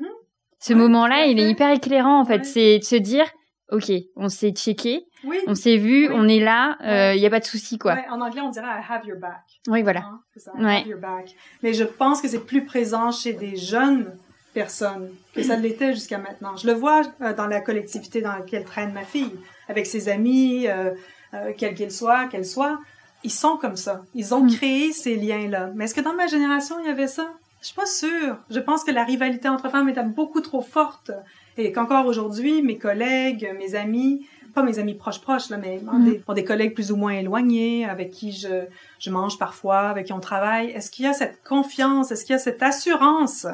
Ce moment-là, il est hyper éclairant en fait. C'est de se dire, ok, on s'est checké, Oui. on s'est vu, Oui. on est là, il Ouais. y a pas de souci quoi. Ouais, en anglais, on dirait I have your back. Oui, voilà. Hein, Ouais. have your back. Mais je pense que c'est plus présent chez des jeunes personnes que ça l'était jusqu'à maintenant. Je le vois euh, dans la collectivité dans laquelle traîne ma fille, avec ses amis, euh, euh, quels qu'ils soient, qu'elles soient. Ils sont comme ça. Ils ont Mm. créé ces liens-là. Mais est-ce que dans ma génération, il y avait ça? Je suis pas sûre. Je pense que la rivalité entre femmes était beaucoup trop forte. Et qu'encore aujourd'hui, mes collègues, mes amis, pas mes amis proches proches, là, mais Mm. des, des collègues plus ou moins éloignés, avec qui je, je mange parfois, avec qui on travaille. Est-ce qu'il y a cette confiance? Est-ce qu'il y a cette assurance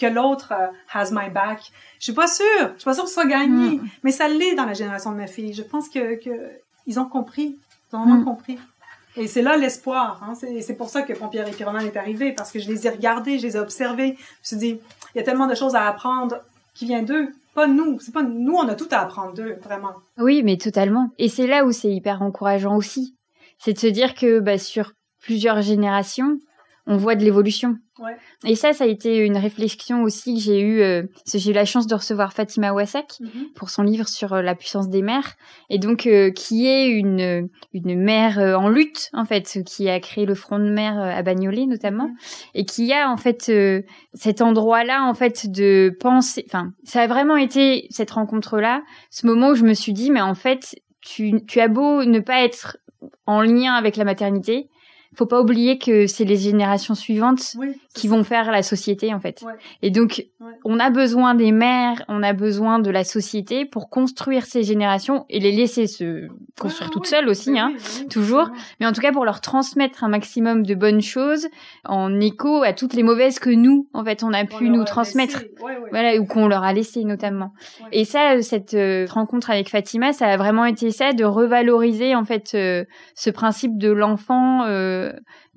que l'autre euh, has my back? Je suis pas sûre. Je suis pas sûre que ce soit gagné. Mm. Mais ça l'est dans la génération de ma fille. Je pense que, que ils ont compris. Ils ont vraiment Mm. compris. Et c'est là l'espoir. Hein. C'est pour ça que Pompière et Pyroman est arrivé, parce que je les ai regardés, je les ai observés. Je me suis dit, il y a tellement de choses à apprendre qui viennent d'eux. Pas nous. C'est pas nous, on a tout à apprendre d'eux, vraiment. Oui, mais totalement. Et c'est là où c'est hyper encourageant aussi. C'est de se dire que bah, sur plusieurs générations, on voit de l'évolution. Ouais. Et ça, ça a été une réflexion aussi que j'ai eue. euh, j'ai eu la chance de recevoir Fatima Wassak pour son livre sur euh, la puissance des mères, et donc euh, qui est une une mère en lutte en fait, qui a créé le front de mer à Bagnolet notamment, Mhm. et qui a en fait cet endroit-là en fait de penser. Enfin, ça a vraiment été cette rencontre-là, ce moment où je me suis dit mais en fait tu tu as beau ne pas être en lien avec la maternité, faut pas oublier que c'est les générations suivantes Oui. qui vont faire la société en fait. Ouais. Et donc Ouais. on a besoin des mères, on a besoin de la société pour construire ces générations et les laisser se construire Ouais, toutes seules aussi hein. toujours. Mais en tout cas pour leur transmettre un maximum de bonnes choses en écho à toutes les mauvaises que nous en fait on a On pu nous a transmettre. Ouais. Voilà, ou qu'on leur a laissé notamment. Et ça, cette euh, rencontre avec Fatima, ça a vraiment été ça, de revaloriser en fait euh, ce principe de l'enfant euh,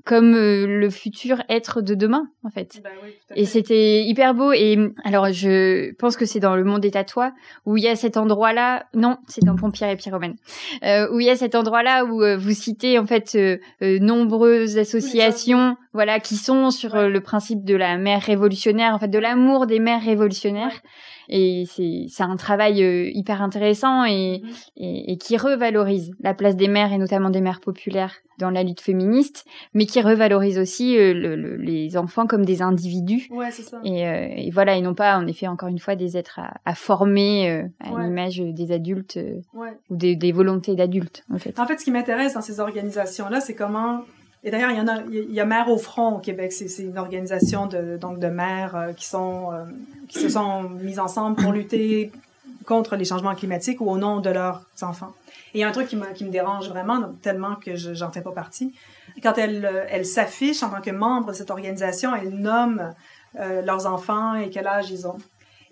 comme euh, le futur être de demain, en fait. Oui, tout à Et c'était hyper beau. Et alors, je pense que c'est dans le monde des tatouages où il y a cet endroit-là. Non, c'est dans Pompière et Pyromane. Euh, où il y a cet endroit-là où euh, vous citez en fait euh, euh, nombreuses associations voilà, qui sont sur euh, le principe de la mère révolutionnaire, en fait, de l'amour des mères révolutionnaires. Et c'est c'est un travail euh, hyper intéressant et, Mhm. et, et qui revalorise la place des mères et notamment des mères populaires dans la lutte féministe, mais qui revalorise aussi euh, le- le- les enfants comme des individus. Ouais, c'est ça. Et, euh, et voilà, et non pas, en effet, encore une fois, des êtres à, à former euh, à Ouais. l'image des adultes euh, Ouais. ou des, des volontés d'adultes, en fait. En fait, ce qui m'intéresse dans ces organisations-là, c'est comment. Et d'ailleurs, il y a, il Mères au front au Québec. C'est une organisation de donc de mères euh, euh, qui se sont mises ensemble pour lutter contre les changements climatiques au nom de leurs enfants. Et il y a un truc qui me, dérange vraiment, tellement que je j'en fais pas partie. Quand elles euh, s'affichent en tant que membres de cette organisation, elles nomment leurs enfants et quel âge ils ont.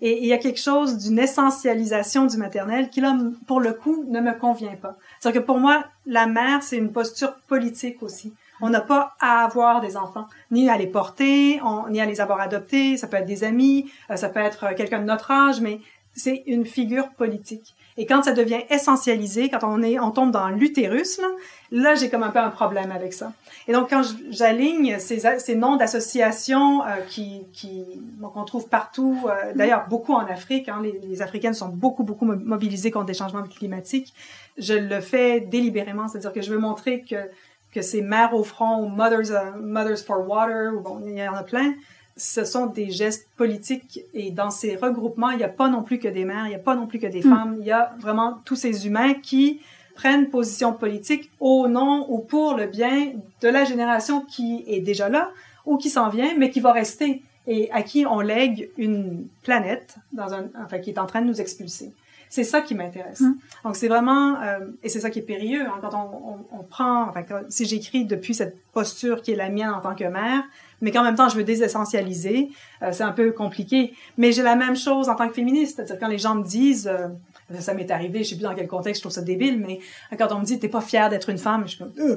Et il y a quelque chose d'une essentialisation du maternel qui, là, pour le coup, ne me convient pas. C'est-à-dire que pour moi, la mère, c'est une posture politique aussi. On n'a pas à avoir des enfants, ni à les porter, on- ni à les avoir adoptés. Ça peut être des amis, euh, ça peut être euh, quelqu'un de notre âge, mais c'est une figure politique. Et quand ça devient essentialisé, quand on est, on tombe dans l'utérus, là, là j'ai comme un peu un problème avec ça. Et donc quand j'aligne ces, ces noms d'associations euh, qui, qui qu'on trouve partout, euh, d'ailleurs beaucoup en Afrique, hein, les, les Africaines sont beaucoup beaucoup mo- mobilisées contre des changements climatiques. Je le fais délibérément, c'est-à-dire que je veux montrer que que ces mères au front ou mothers euh, mothers for water ou bon il y en a plein ce sont des gestes politiques et dans ces regroupements, il n'y a pas non plus que des mères, il n'y a pas non plus que des Mm. femmes, il y a vraiment tous ces humains qui prennent position politique au nom ou pour le bien de la génération qui est déjà là ou qui s'en vient, mais qui va rester et à qui on lègue une planète dans un, enfin, qui est en train de nous expulser. C'est ça qui m'intéresse. Mm. Donc c'est vraiment, euh, et c'est ça qui est périlleux, hein, quand on, on, on prend, enfin, quand- si j'écris depuis cette posture qui est la mienne en tant que mère, mais qu'en même temps je veux désessentialiser, euh, c'est un peu compliqué. Mais j'ai la même chose en tant que féministe, c'est-à-dire quand les gens me disent, euh, ça m'est arrivé, je sais plus dans quel contexte, je trouve ça débile, mais quand on me dit t'es pas fière d'être une femme, je suis comme, Euh,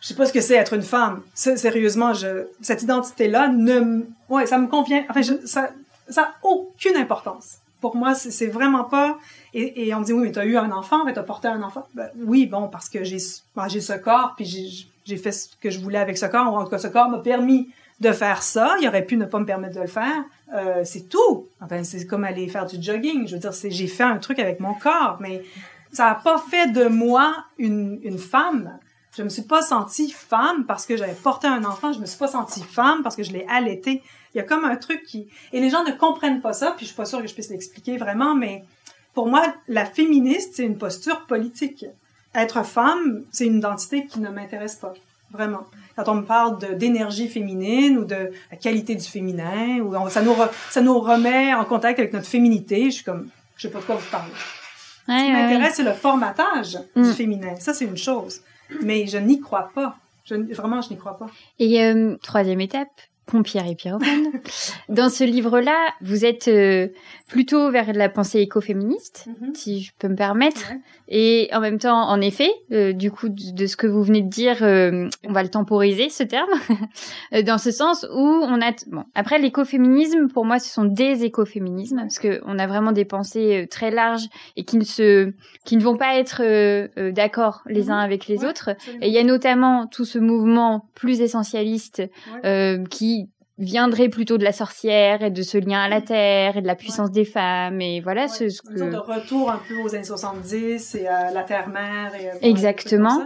je sais pas ce que c'est être une femme. Sérieusement, je, cette identité-là ne, ouais, ça me convient. Enfin, je, ça, ça a aucune importance. Pour moi, c'est vraiment pas. Et, on me dit oui, mais t'as eu un enfant, mais t'as porté un enfant. Ben, oui, bon, parce que j'ai, ben, j'ai ce corps, puis j'ai, fait ce que je voulais avec ce corps. Ou en tout cas, ce corps m'a permis de faire ça. Il aurait pu ne pas me permettre de le faire. Euh, c'est tout. Enfin, c'est comme aller faire du jogging. Je veux dire, j'ai fait un truc avec mon corps, mais ça a pas fait de moi une femme. Je me suis pas sentie femme parce que j'avais porté un enfant. Je me suis pas sentie femme parce que je l'ai allaité. Il y a comme un truc qui... Et les gens ne comprennent pas ça, puis je suis pas sûre que je puisse l'expliquer vraiment, mais pour moi, la féministe, c'est une posture politique. Être femme, c'est une identité qui ne m'intéresse pas, vraiment. Quand on me parle d'énergie féminine ou de la qualité du féminin, ou on- ça, nous re- ça nous remet en contact avec notre féminité, je suis comme, je sais pas de quoi vous parlez. Ouais, Ce qui ouais, ouais. m'intéresse, c'est le formatage Mm. du féminin. Ça, c'est une chose. Mais je n'y crois pas. Je, vraiment, je n'y crois pas. Et euh, troisième étape, pompière et pyromane. Dans ce livre-là, vous êtes euh, plutôt vers la pensée écoféministe, si je peux me permettre. Ouais. Et en même temps, en effet, euh, du coup, de, de ce que vous venez de dire, euh, on va le temporiser, ce terme, dans ce sens où on a... Bon, après, l'écoféminisme, pour moi, ce sont des écoféminismes, parce que on a vraiment des pensées très larges et qui ne, se, qui ne vont pas être d'accord les uns Mhm. avec les Ouais, autres. absolument. Et il y a notamment tout ce mouvement plus essentialiste Ouais. qui viendrait plutôt de la sorcière et de ce lien à la terre et de la puissance des femmes et voilà Ouais, ce, ce sorte de que retour un peu aux années 70 et à la et, euh, bon, Exactement.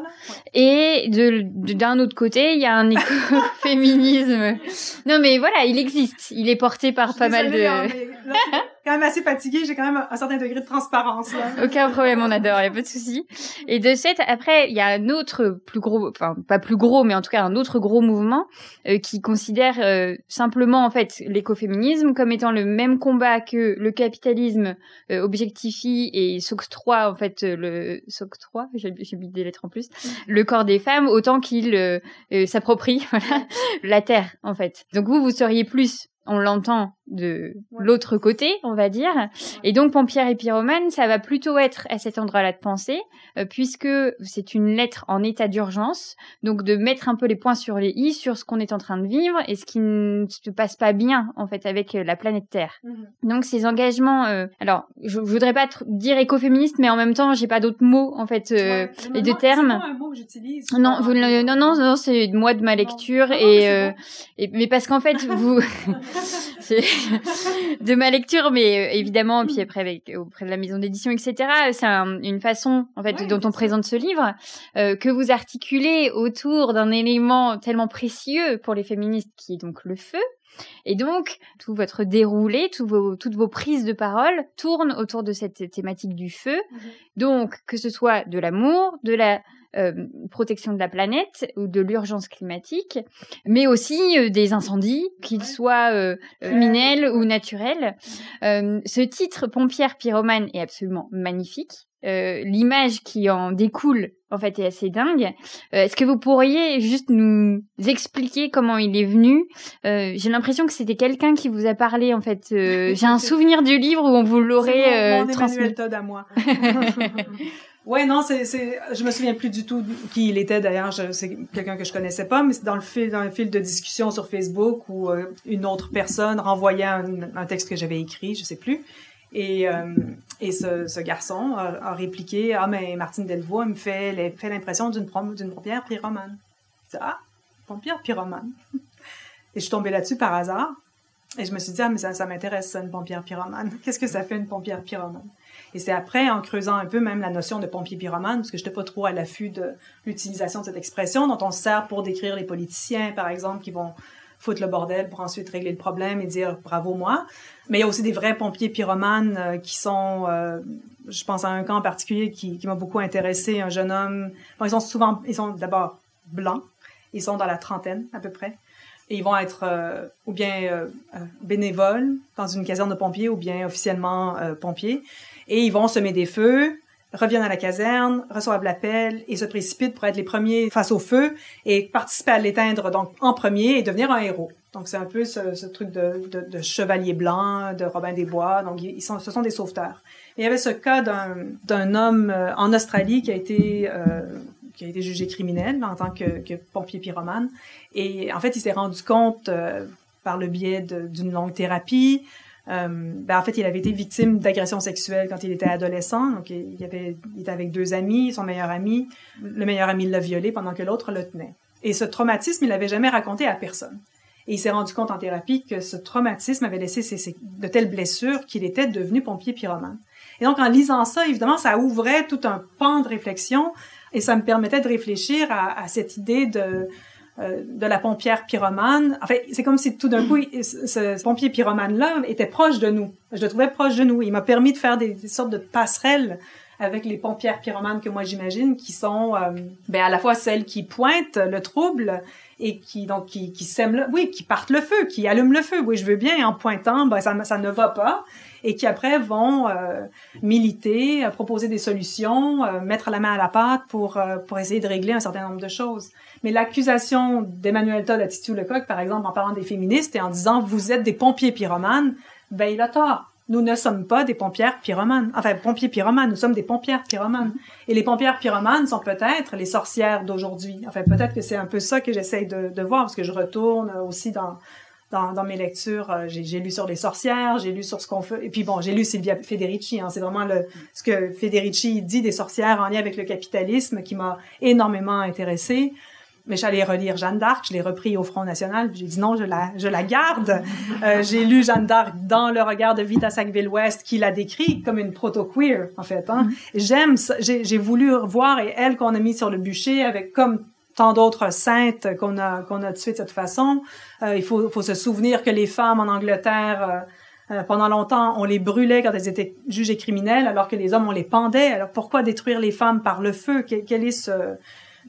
et de de- d'un autre côté il y a un écoféminisme non mais voilà il existe il est porté par Je pas mal désolée, hein, de mais là, quand même assez fatiguée. J'ai quand même un, certain degré de transparence. Là. Aucun problème, on adore, y a pas de souci. Et de cette, après, il y a un autre plus gros, enfin pas plus gros, mais en tout cas un autre gros mouvement euh, qui considère euh, simplement en fait l'écoféminisme comme étant le même combat que le capitalisme euh, objectifie et s'octroie en fait euh, le s'octroie, j'ai mis des lettres en plus, le corps des femmes autant qu'il euh, euh, s'approprie voilà la terre en fait. Donc vous, vous seriez plus on l'entend de l'autre côté, on va dire. Et donc, pompière et pyromane, ça va plutôt être à cet endroit-là de penser, euh, puisque c'est une lettre en état d'urgence. Donc, de mettre un peu les points sur les i sur ce qu'on est en train de vivre et ce qui ne se passe pas bien, en fait, avec euh, la planète Terre. Mhm. Donc, ces engagements, euh, alors, je, voudrais pas dire écoféministe, mais en même temps, j'ai pas d'autres mots, en fait, et de termes. un mot que j'utilise. Non, vous, non, non, non, c'est moi de ma lecture et, et, mais parce qu'en fait, vous, de ma lecture, mais euh, évidemment, puis après avec auprès de la maison d'édition, etc. C'est une façon en fait dont on présente ce livre euh, que vous articulez autour d'un élément tellement précieux pour les féministes qui est donc le feu. Et donc, tout votre déroulé, vos, toutes vos prises de parole tournent autour de cette thématique du feu. Mhm. Donc, que ce soit de l'amour, de la euh, protection de la planète ou de l'urgence climatique, mais aussi euh, des incendies, qu'ils soient euh, criminels ou naturels. ce titre, Pompière pyromane, est absolument magnifique. L'image qui en découle, en fait, est assez dingue. Est-ce que vous pourriez juste nous expliquer comment il est venu? J'ai l'impression que c'était quelqu'un qui vous a parlé, en fait. J'ai un souvenir du livre où on vous l'aurait transmis. Todd à moi. Ouais, non, c'est, c'est, je me souviens plus du tout qui il était d'ailleurs. c'est quelqu'un que je connaissais pas, mais c'est dans le fil, dans fil de discussion sur Facebook où euh, une autre personne renvoyait un, texte que j'avais écrit, je sais plus, et euh, et ce, garçon a, répliqué ah mais Martine Delvaux me fait fait l'impression d'une pompière pyromane. ah pompière pyromane. et je suis tombée là-dessus par hasard et je me suis dit ah mais ça, ça m'intéresse une pompière pyromane. Qu'est-ce que ça fait une pompière pyromane? Et c'est après, en creusant un peu même la notion de pompier pyromane, parce que je n'étais pas trop à l'affût de l'utilisation de cette expression, dont on se sert pour décrire les politiciens, par exemple, qui vont foutre le bordel pour ensuite régler le problème et dire bravo moi. Mais il y a aussi des vrais pompiers pyromanes euh, qui sont, euh, je pense à un cas en particulier qui, qui m'a beaucoup intéressé, un jeune homme. Ils sont souvent, ils sont d'abord blancs, ils sont dans la trentaine à peu près. Et ils vont être euh, ou bien bénévoles dans une caserne de pompiers ou bien officiellement pompiers et ils vont semer des feux, reviennent à la caserne, reçoivent l'appel et se précipitent pour être les premiers face au feu et participer à l'éteindre donc en premier et devenir un héros. Donc c'est un peu ce, ce truc de, de, de, chevalier blanc, de Robin des Bois. Donc ils sont, ce sont des sauveteurs. il y avait ce cas d'un homme euh, en Australie qui a été euh, qui a été jugé criminel en tant que, que pompier pyromane. Et en fait, il s'est rendu compte euh, par le biais d'une longue thérapie, euh, ben en fait, il avait été victime d'agression sexuelle quand il était adolescent. Donc, il, avait, était avec deux amis, son meilleur ami. Le meilleur ami l'a violé pendant que l'autre le tenait. Et ce traumatisme, il l'avait jamais raconté à personne. Et il s'est rendu compte en thérapie que ce traumatisme avait laissé de telles blessures qu'il était devenu pompier pyromane. Et donc, en lisant ça, évidemment, ça ouvrait tout un pan de réflexion et ça me permettait de réfléchir à cette idée de, euh, de la pompière pyromane. En fait, c'est comme si tout d'un coup, ce, pompier pyromane-là était proche de nous. Je le trouvais proche de nous. Il m'a permis de faire des, sortes de passerelles avec les pompières pyromanes que moi j'imagine, qui sont euh, ben, à la fois celles qui pointent le trouble et qui donc qui, qui le, oui, qui partent le feu, qui allument le feu. Oui, je veux bien en pointant, ben ça ça ne va pas et qui après vont euh, militer, proposer des solutions, mettre la main à la pâte pour pour essayer de régler un certain nombre de choses. Mais l'accusation d'Emmanuel Todd à Titu Lecoq, par exemple, en parlant des féministes et en disant vous êtes des pompiers pyromanes, ben il a tort. Nous ne sommes pas des pompières pyromanes. Enfin, pompiers pyromanes, nous sommes des pompières pyromanes. Et les pompières pyromanes sont peut-être les sorcières d'aujourd'hui. Enfin, peut-être que c'est un peu ça que j'essaye de, de, voir, parce que je retourne aussi dans, dans, dans mes lectures. Euh, j'ai lu sur les sorcières, j'ai lu sur ce qu'on fait. Et puis bon, j'ai lu Silvia Federici. Hein, c'est vraiment le, ce que Federici dit des sorcières en lien avec le capitalisme qui m'a énormément intéressée mais j'allais relire Jeanne d'Arc, je l'ai repris au Front National, j'ai dit non, je la, je la garde. Euh, j'ai lu Jeanne d'Arc dans le regard de Vita Sackville-West, qui la décrit comme une proto-queer, en fait. Hein. Mm-hmm. J'aime, j'ai voulu voir, et elle qu'on a mis sur le bûcher, avec comme tant d'autres saintes qu'on a, qu'on a tuées de cette façon. Euh, il faut, faut se souvenir que les femmes en Angleterre... Euh, pendant longtemps, on les brûlait quand elles étaient jugées criminelles, alors que les hommes, on les pendait. Alors pourquoi détruire les femmes par le feu? Quel, est ce,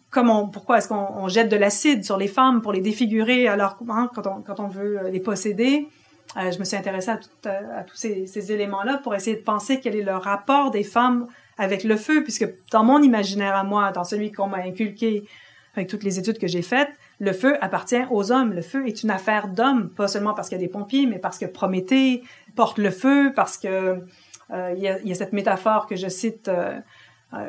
comment, pourquoi est-ce qu'on jette de l'acide sur les femmes pour les défigurer alors hein, quand, on, veut euh, les posséder? Euh, Je me suis intéressée à, tous ces, éléments-là pour essayer de penser quel est le rapport des femmes avec le feu, puisque dans mon imaginaire à moi, dans celui qu'on m'a inculqué avec toutes les études que j'ai faites, Le feu appartient aux hommes. Le feu est une affaire d'hommes, pas seulement parce qu'il y a des pompiers, mais parce que Prométhée porte le feu, parce que euh, il, y a, cette métaphore que je cite,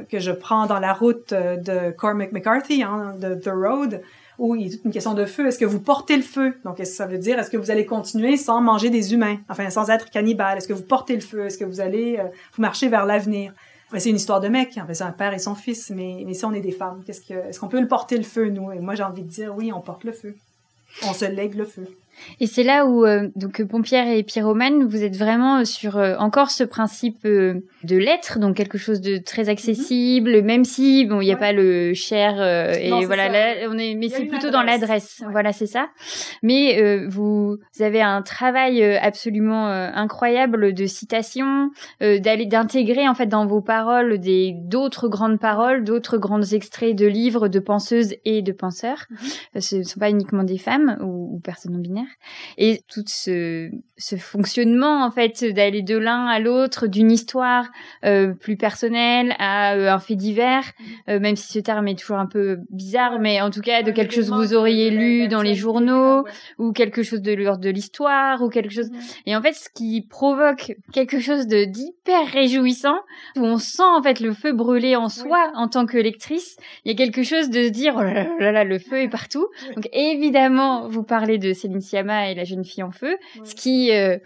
que je prends dans la route de Cormac McCarthy, hein, de The Road, où il est une question de feu. Est-ce que vous portez le feu? Donc, est-ce que ça veut dire, est-ce que vous allez continuer sans manger des humains? Enfin, sans être cannibale. Est-ce que vous portez le feu? Est-ce que vous allez, vous marcher vers l'avenir? c'est une histoire de mec, c'est un père et son fils, mais, mais si on est des femmes, qu'est-ce que, est-ce qu'on peut le porter le feu, nous? Et moi, j'ai envie de dire, oui, on porte le feu. On se lègue le feu. Et c'est là où euh, donc Pompière et Pyromane, vous êtes vraiment sur euh, encore ce principe euh, de l'être, donc quelque chose de très mhm. accessible, même si bon il n'y a pas le cher et voilà là on est mais c'est plutôt dans l'adresse, voilà c'est ça. Mais vous, avez un travail absolument incroyable de citation, d'aller d'intégrer en fait dans vos paroles des d'autres grandes paroles, d'autres grands extraits de livres de penseuses et de penseurs. Mhm. Ce ne sont pas uniquement des femmes ou, ou personnes non binaires. Et tout ce, ce fonctionnement, en fait, d'aller de l'un à l'autre, d'une histoire euh, plus personnelle à euh, un fait divers, mm. euh, même si ce terme est toujours un peu bizarre, mais en tout cas de quelque chose que vous auriez lu dans les journaux, ou quelque chose de l'ordre de l'histoire, ou quelque chose. Mm. Et en fait, ce qui provoque quelque chose de d'hyper réjouissant, où on sent en fait le feu brûler en soi en tant que lectrice, il y a quelque chose de se dire, oh là là, là le feu est partout. Donc évidemment, vous parlez de Céline Sciamma et la jeune fille en feu, ce qui euh,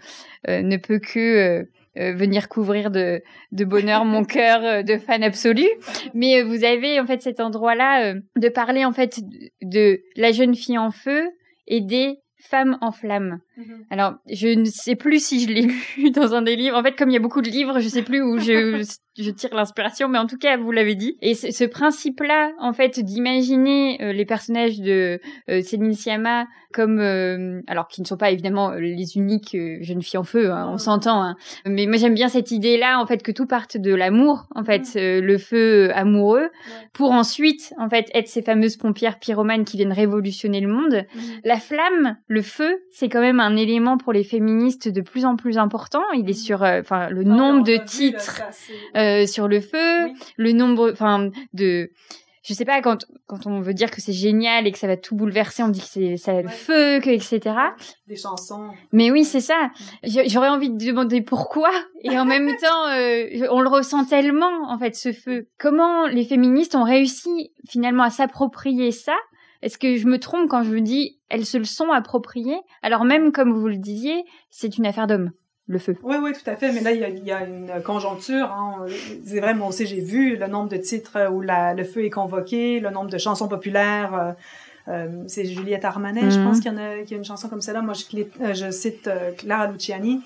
euh, ne peut que euh, venir couvrir de, de bonheur mon cœur de fan absolu. Mais vous avez en fait cet endroit-là de parler en fait de la jeune fille en feu et des femmes en flammes. Mhm. Alors, je ne sais plus si je l'ai lu dans un des livres. En fait, comme il y a beaucoup de livres, je sais plus où je, je tire l'inspiration, mais en tout cas, vous l'avez dit. Et ce, principe-là, en fait, d'imaginer euh, les personnages de euh, Céline Sciamma comme, euh, alors, qui ne sont pas évidemment les uniques jeunes filles en feu, hein, on s'entend. Hein. Mais moi, j'aime bien cette idée-là, en fait, que tout parte de l'amour, en fait, mhm. le feu amoureux, pour ensuite, en fait, être ces fameuses pompières pyromanes qui viennent révolutionner le monde. Mhm. La flamme, le feu, c'est quand même un élément pour les féministes de plus en plus important. Il est sur, euh, enfin, le nombre de titres euh, sur le feu, le nombre, enfin, de je sais pas quand quand on veut dire que c'est génial et que ça va tout bouleverser, on dit que c'est ça le feu, que etc. Des chansons. Mais oui, c'est ça. J'aurais envie de demander pourquoi et en même temps, euh, on le ressent tellement en fait ce feu. Comment les féministes ont réussi finalement à s'approprier ça? Est-ce que je me trompe quand je vous dis elles se le sont appropriées? Alors même comme vous le disiez, c'est une affaire d'homme le feu. Oui, oui, tout à fait. Mais là, il y a, une conjoncture. Hein. C'est vrai, moi aussi, j'ai vu le nombre de titres où le feu est convoqué, le nombre de chansons populaires. Euh, euh, c'est Juliette Armanet, je mhm. pense qu'il y en a, qui a une chanson comme celle-là. Moi, je, euh, je cite Clara Luciani.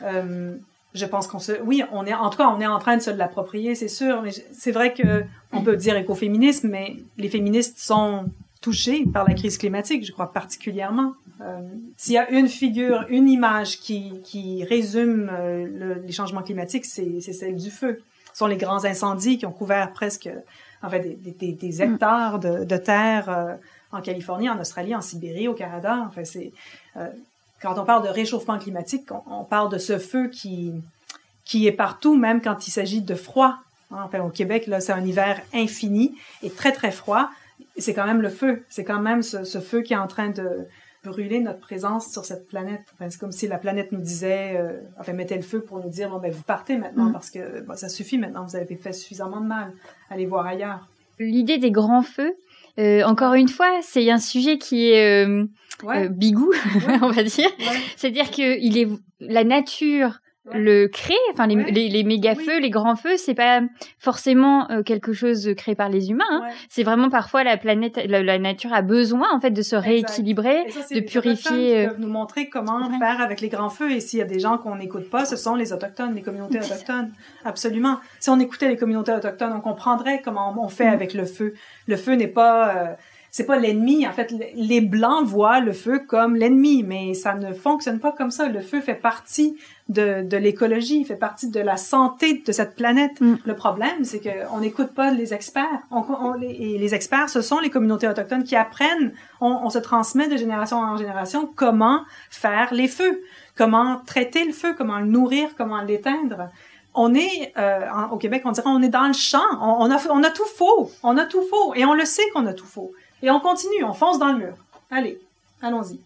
je pense qu'on se, oui, on est, en tout cas, on est en train de se l'approprier, c'est sûr. Mais c'est vrai que on peut dire écoféminisme, mais les féministes sont touchés par la crise climatique, je crois particulièrement. Euh, S'il y a une figure, une image qui, résume euh, le, les changements climatiques, c'est celle du feu. Ce sont les grands incendies qui ont couvert presque en fait, des, hectares de, terre euh, en Californie, en Australie, en Sibérie, au Canada. Enfin, c'est quand on parle de réchauffement climatique, on, parle de ce feu qui qui est partout, même quand il s'agit de froid. Enfin, au Québec, là, c'est un hiver infini et très très froid c'est quand même le feu. C'est quand même ce, feu qui est en train de brûler notre présence sur cette planète. Enfin, c'est comme si la planète nous disait, euh, enfin, mettait le feu pour nous dire, bon, ben, vous partez maintenant mm. parce que ça suffit maintenant, vous avez fait suffisamment de mal. Allez voir ailleurs. L'idée des grands feux, euh, encore une fois, c'est un sujet qui est euh, bigou, on va dire. C'est-à-dire que il est la nature le créer. Enfin, les, les, les méga feux, les grands feux, c'est pas forcément euh, quelque chose créé par les humains. Hein. C'est vraiment parfois la planète, la, nature a besoin en fait de se rééquilibrer, de purifier. Euh... nous montrer comment faire avec les grands feux. Et s'il y a des gens qu'on n'écoute pas, ce sont les autochtones, les communautés autochtones. Absolument. Si on écoutait les communautés autochtones, on comprendrait comment on fait mm. avec le feu. Le feu n'est pas euh, c'est pas l'ennemi. En fait, les blancs voient le feu comme l'ennemi, mais ça ne fonctionne pas comme ça. Le feu fait partie de, de l'écologie, fait partie de la santé de cette planète. Mm. Le problème, c'est qu'on n'écoute pas les experts. On, on, et les experts, ce sont les communautés autochtones qui apprennent. On, on, se transmet de génération en génération comment faire les feux, comment traiter le feu, comment le nourrir, comment l'éteindre on est euh, au Québec, on dirait on est dans le champ. On, a, on a tout faux. On a tout faux. Et on le sait qu'on a tout faux. Et on continue, on fonce dans le mur. Allez, allons-y.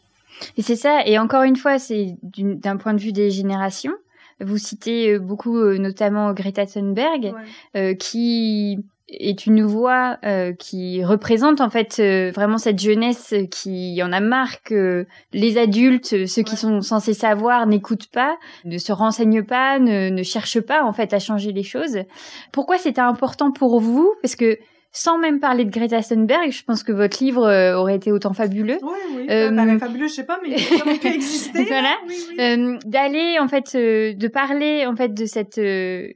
Et c'est ça, et encore une fois, c'est d'un point de vue des générations. Vous citez euh, beaucoup, euh, notamment Greta Thunberg, euh, qui est une voix euh, qui représente en fait euh, vraiment cette jeunesse qui en a marre que les adultes, ceux qui sont censés savoir, n'écoutent pas, ne se renseignent pas, ne, ne cherchent pas en fait à changer les choses. Pourquoi c'était important pour vous? Parce que sans même parler de Greta Thunberg, je pense que votre livre euh, aurait été autant fabuleux. Oui, oui. Euh, bah, bah, fabuleux, je sais pas, mais ça aurait pu exister. voilà. Euh, D'aller en fait, euh, de parler en fait de cette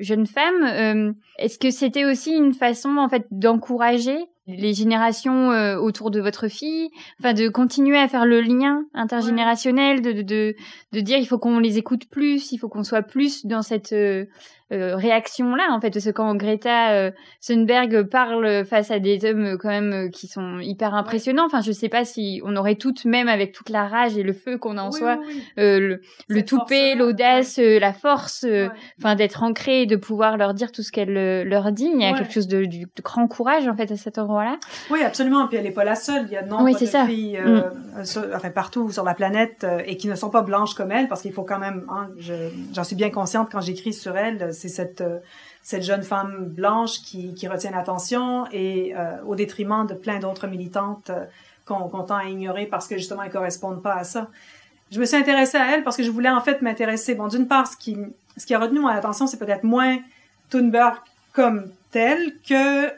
jeune femme. Est-ce que c'était aussi une façon en fait d'encourager les générations autour de votre fille, enfin de continuer à faire le lien intergénérationnel, de, de, de, de dire il faut qu'on les écoute plus, il faut qu'on soit plus dans cette euh, réaction là en fait parce que quand Greta euh, Thunberg parle face à des hommes euh, quand même qui sont hyper impressionnants. Enfin je sais pas si on aurait toutes même avec toute la rage et le feu qu'on a en soi le, le toupet l'audace la force enfin d'être ancré et de pouvoir leur dire tout ce qu'elle leur dit. Il y a quelque chose de, de, grand courage en fait à cet endroit là oui absolument. Puis elle est pas la seule. Il y a de nombreuses filles mm. partout sur la planète et qui ne sont pas blanches comme elle parce qu'il faut quand même hein, j'en suis bien consciente quand j'écris sur elle c'est cette euh, cette jeune femme blanche qui, qui retient l'attention et euh, au détriment de plein d'autres militantes euh, qu'on tend à ignorer parce que justement elles correspondent pas à ça. Je me suis intéressée à elle parce que je voulais en fait m'intéresser. Bon, d'une part, ce qui ce qui a retenu mon attention, c'est peut-être moins Thunberg comme tel que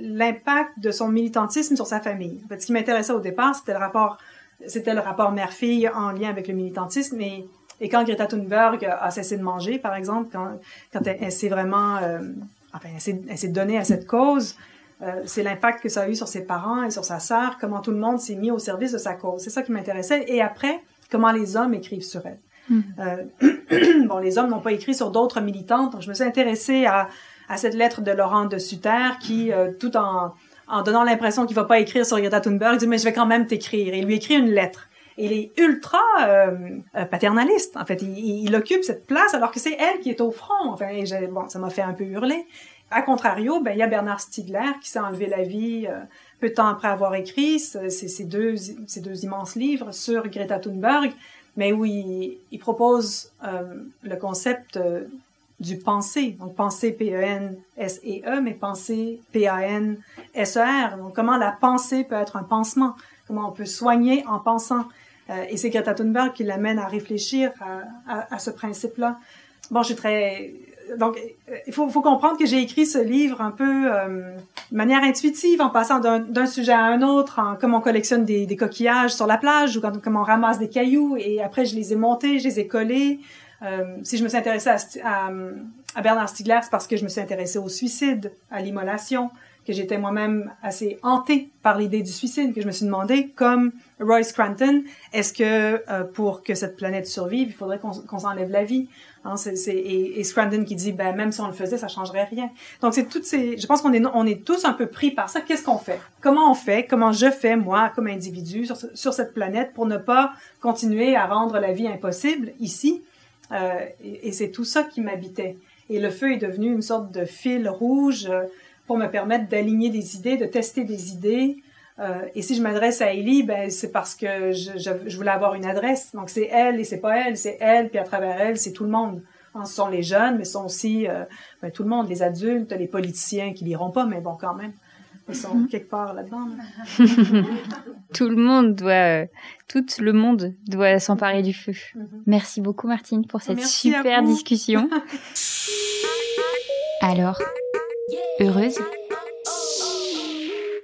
l'impact de son militantisme sur sa famille. En fait, ce qui m'intéressait au départ, c'était le rapport c'était le rapport mère-fille en lien avec le militantisme, mais et quand Greta Thunberg a cessé de manger, par exemple, quand, quand elle, s'est vraiment, euh, enfin, elle s'est donnée à cette cause, euh, c'est l'impact que ça a eu sur ses parents et sur sa sœur, comment tout le monde s'est mis au service de sa cause. C'est ça qui m'intéressait. Et après, comment les hommes écrivent sur elle. Hmm. Euh, bon, les hommes n'ont pas écrit sur d'autres militantes, donc je me suis intéressée à, à cette lettre de Laurent de Sutter qui, tout en, en donnant l'impression qu'il va pas écrire sur Greta Thunberg, dit mais je vais quand même t'écrire. Et il lui écrit une lettre il est ultra euh, euh, paternaliste. En fait, il, occupe cette place alors que c'est elle qui est au front. Enfin, bon, ça m'a fait un peu hurler. A contrario, ben il y a Bernard Stiegler qui s'est enlevé la vie euh, peu de temps après avoir écrit ces, deux ces deux immenses livres sur Greta Thunberg, mais où il, propose euh, le concept du penser, donc penser P-E-N-S-E-E, e, mais penser P-A-N-S-E-R. Donc comment la pensée peut être un pansement, comment on peut soigner en pensant? Euh, et c'est Greta Thunberg qui l'amène à réfléchir à, ce principe-là. Bon, je suis très... Donc, il faut, comprendre que j'ai écrit ce livre un peu euh, de manière intuitive, en passant d'un sujet à un autre, en, comme on collectionne des, coquillages sur la plage ou quand, comme on ramasse des cailloux, et après je les ai montés, je les ai collés. Euh, si je me suis intéressée à, à, à Bernard Stiegler, c'est parce que je me suis intéressée au suicide, à l'immolation, que j'étais moi-même assez hantée par l'idée du suicide, que je me suis demandé, comme Roy Scranton, est-ce que euh, pour que cette planète survive, il faudrait qu'on s'enlève la vie hein, et, Scranton qui dit, ben même si on le faisait, ça changerait rien. Donc c'est toutes ces, je pense qu'on est on est tous un peu pris par ça. Qu'est-ce qu'on fait? Comment on fait? Comment je fais moi comme individu sur, cette planète pour ne pas continuer à rendre la vie impossible ici? Euh, Et, et c'est tout ça qui m'habitait. Et le feu est devenu une sorte de fil rouge. Euh, pour me permettre d'aligner des idées, de tester des idées. Euh, et si je m'adresse à Ellie, ben c'est parce que je, je, je, voulais avoir une adresse. Donc c'est elle et c'est pas elle, c'est elle puis à travers elle c'est tout le monde. Hein, ce sont les jeunes, mais ce sont aussi euh, ben, tout le monde, les adultes, les politiciens qui liront pas, mais bon quand même, ils sont mhm. quelque part là-dedans. tout le monde doit, euh, tout le monde doit s'emparer du feu. Mhm. Merci beaucoup Martine pour cette super discussion. Alors, Heureuse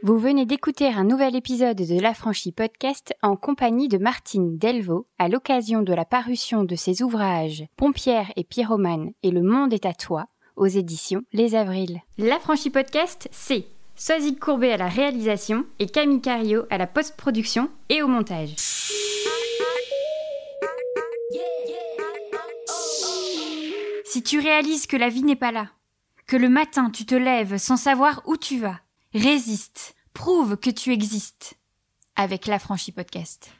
Vous venez d'écouter un nouvel épisode de l'Affranchi Podcast en compagnie de Martine Delvaux à l'occasion de la parution de ses ouvrages Pompière et Pyromane et Le Monde est à toi aux éditions Les Avrils. L'Affranchi Podcast, c'est Soisy Courbet à la réalisation et Camille Cario à la post-production et au montage. Si tu réalises que la vie n'est pas là, que le matin tu te lèves sans savoir où tu vas. Résiste, prouve que tu existes avec l'affranchi podcast.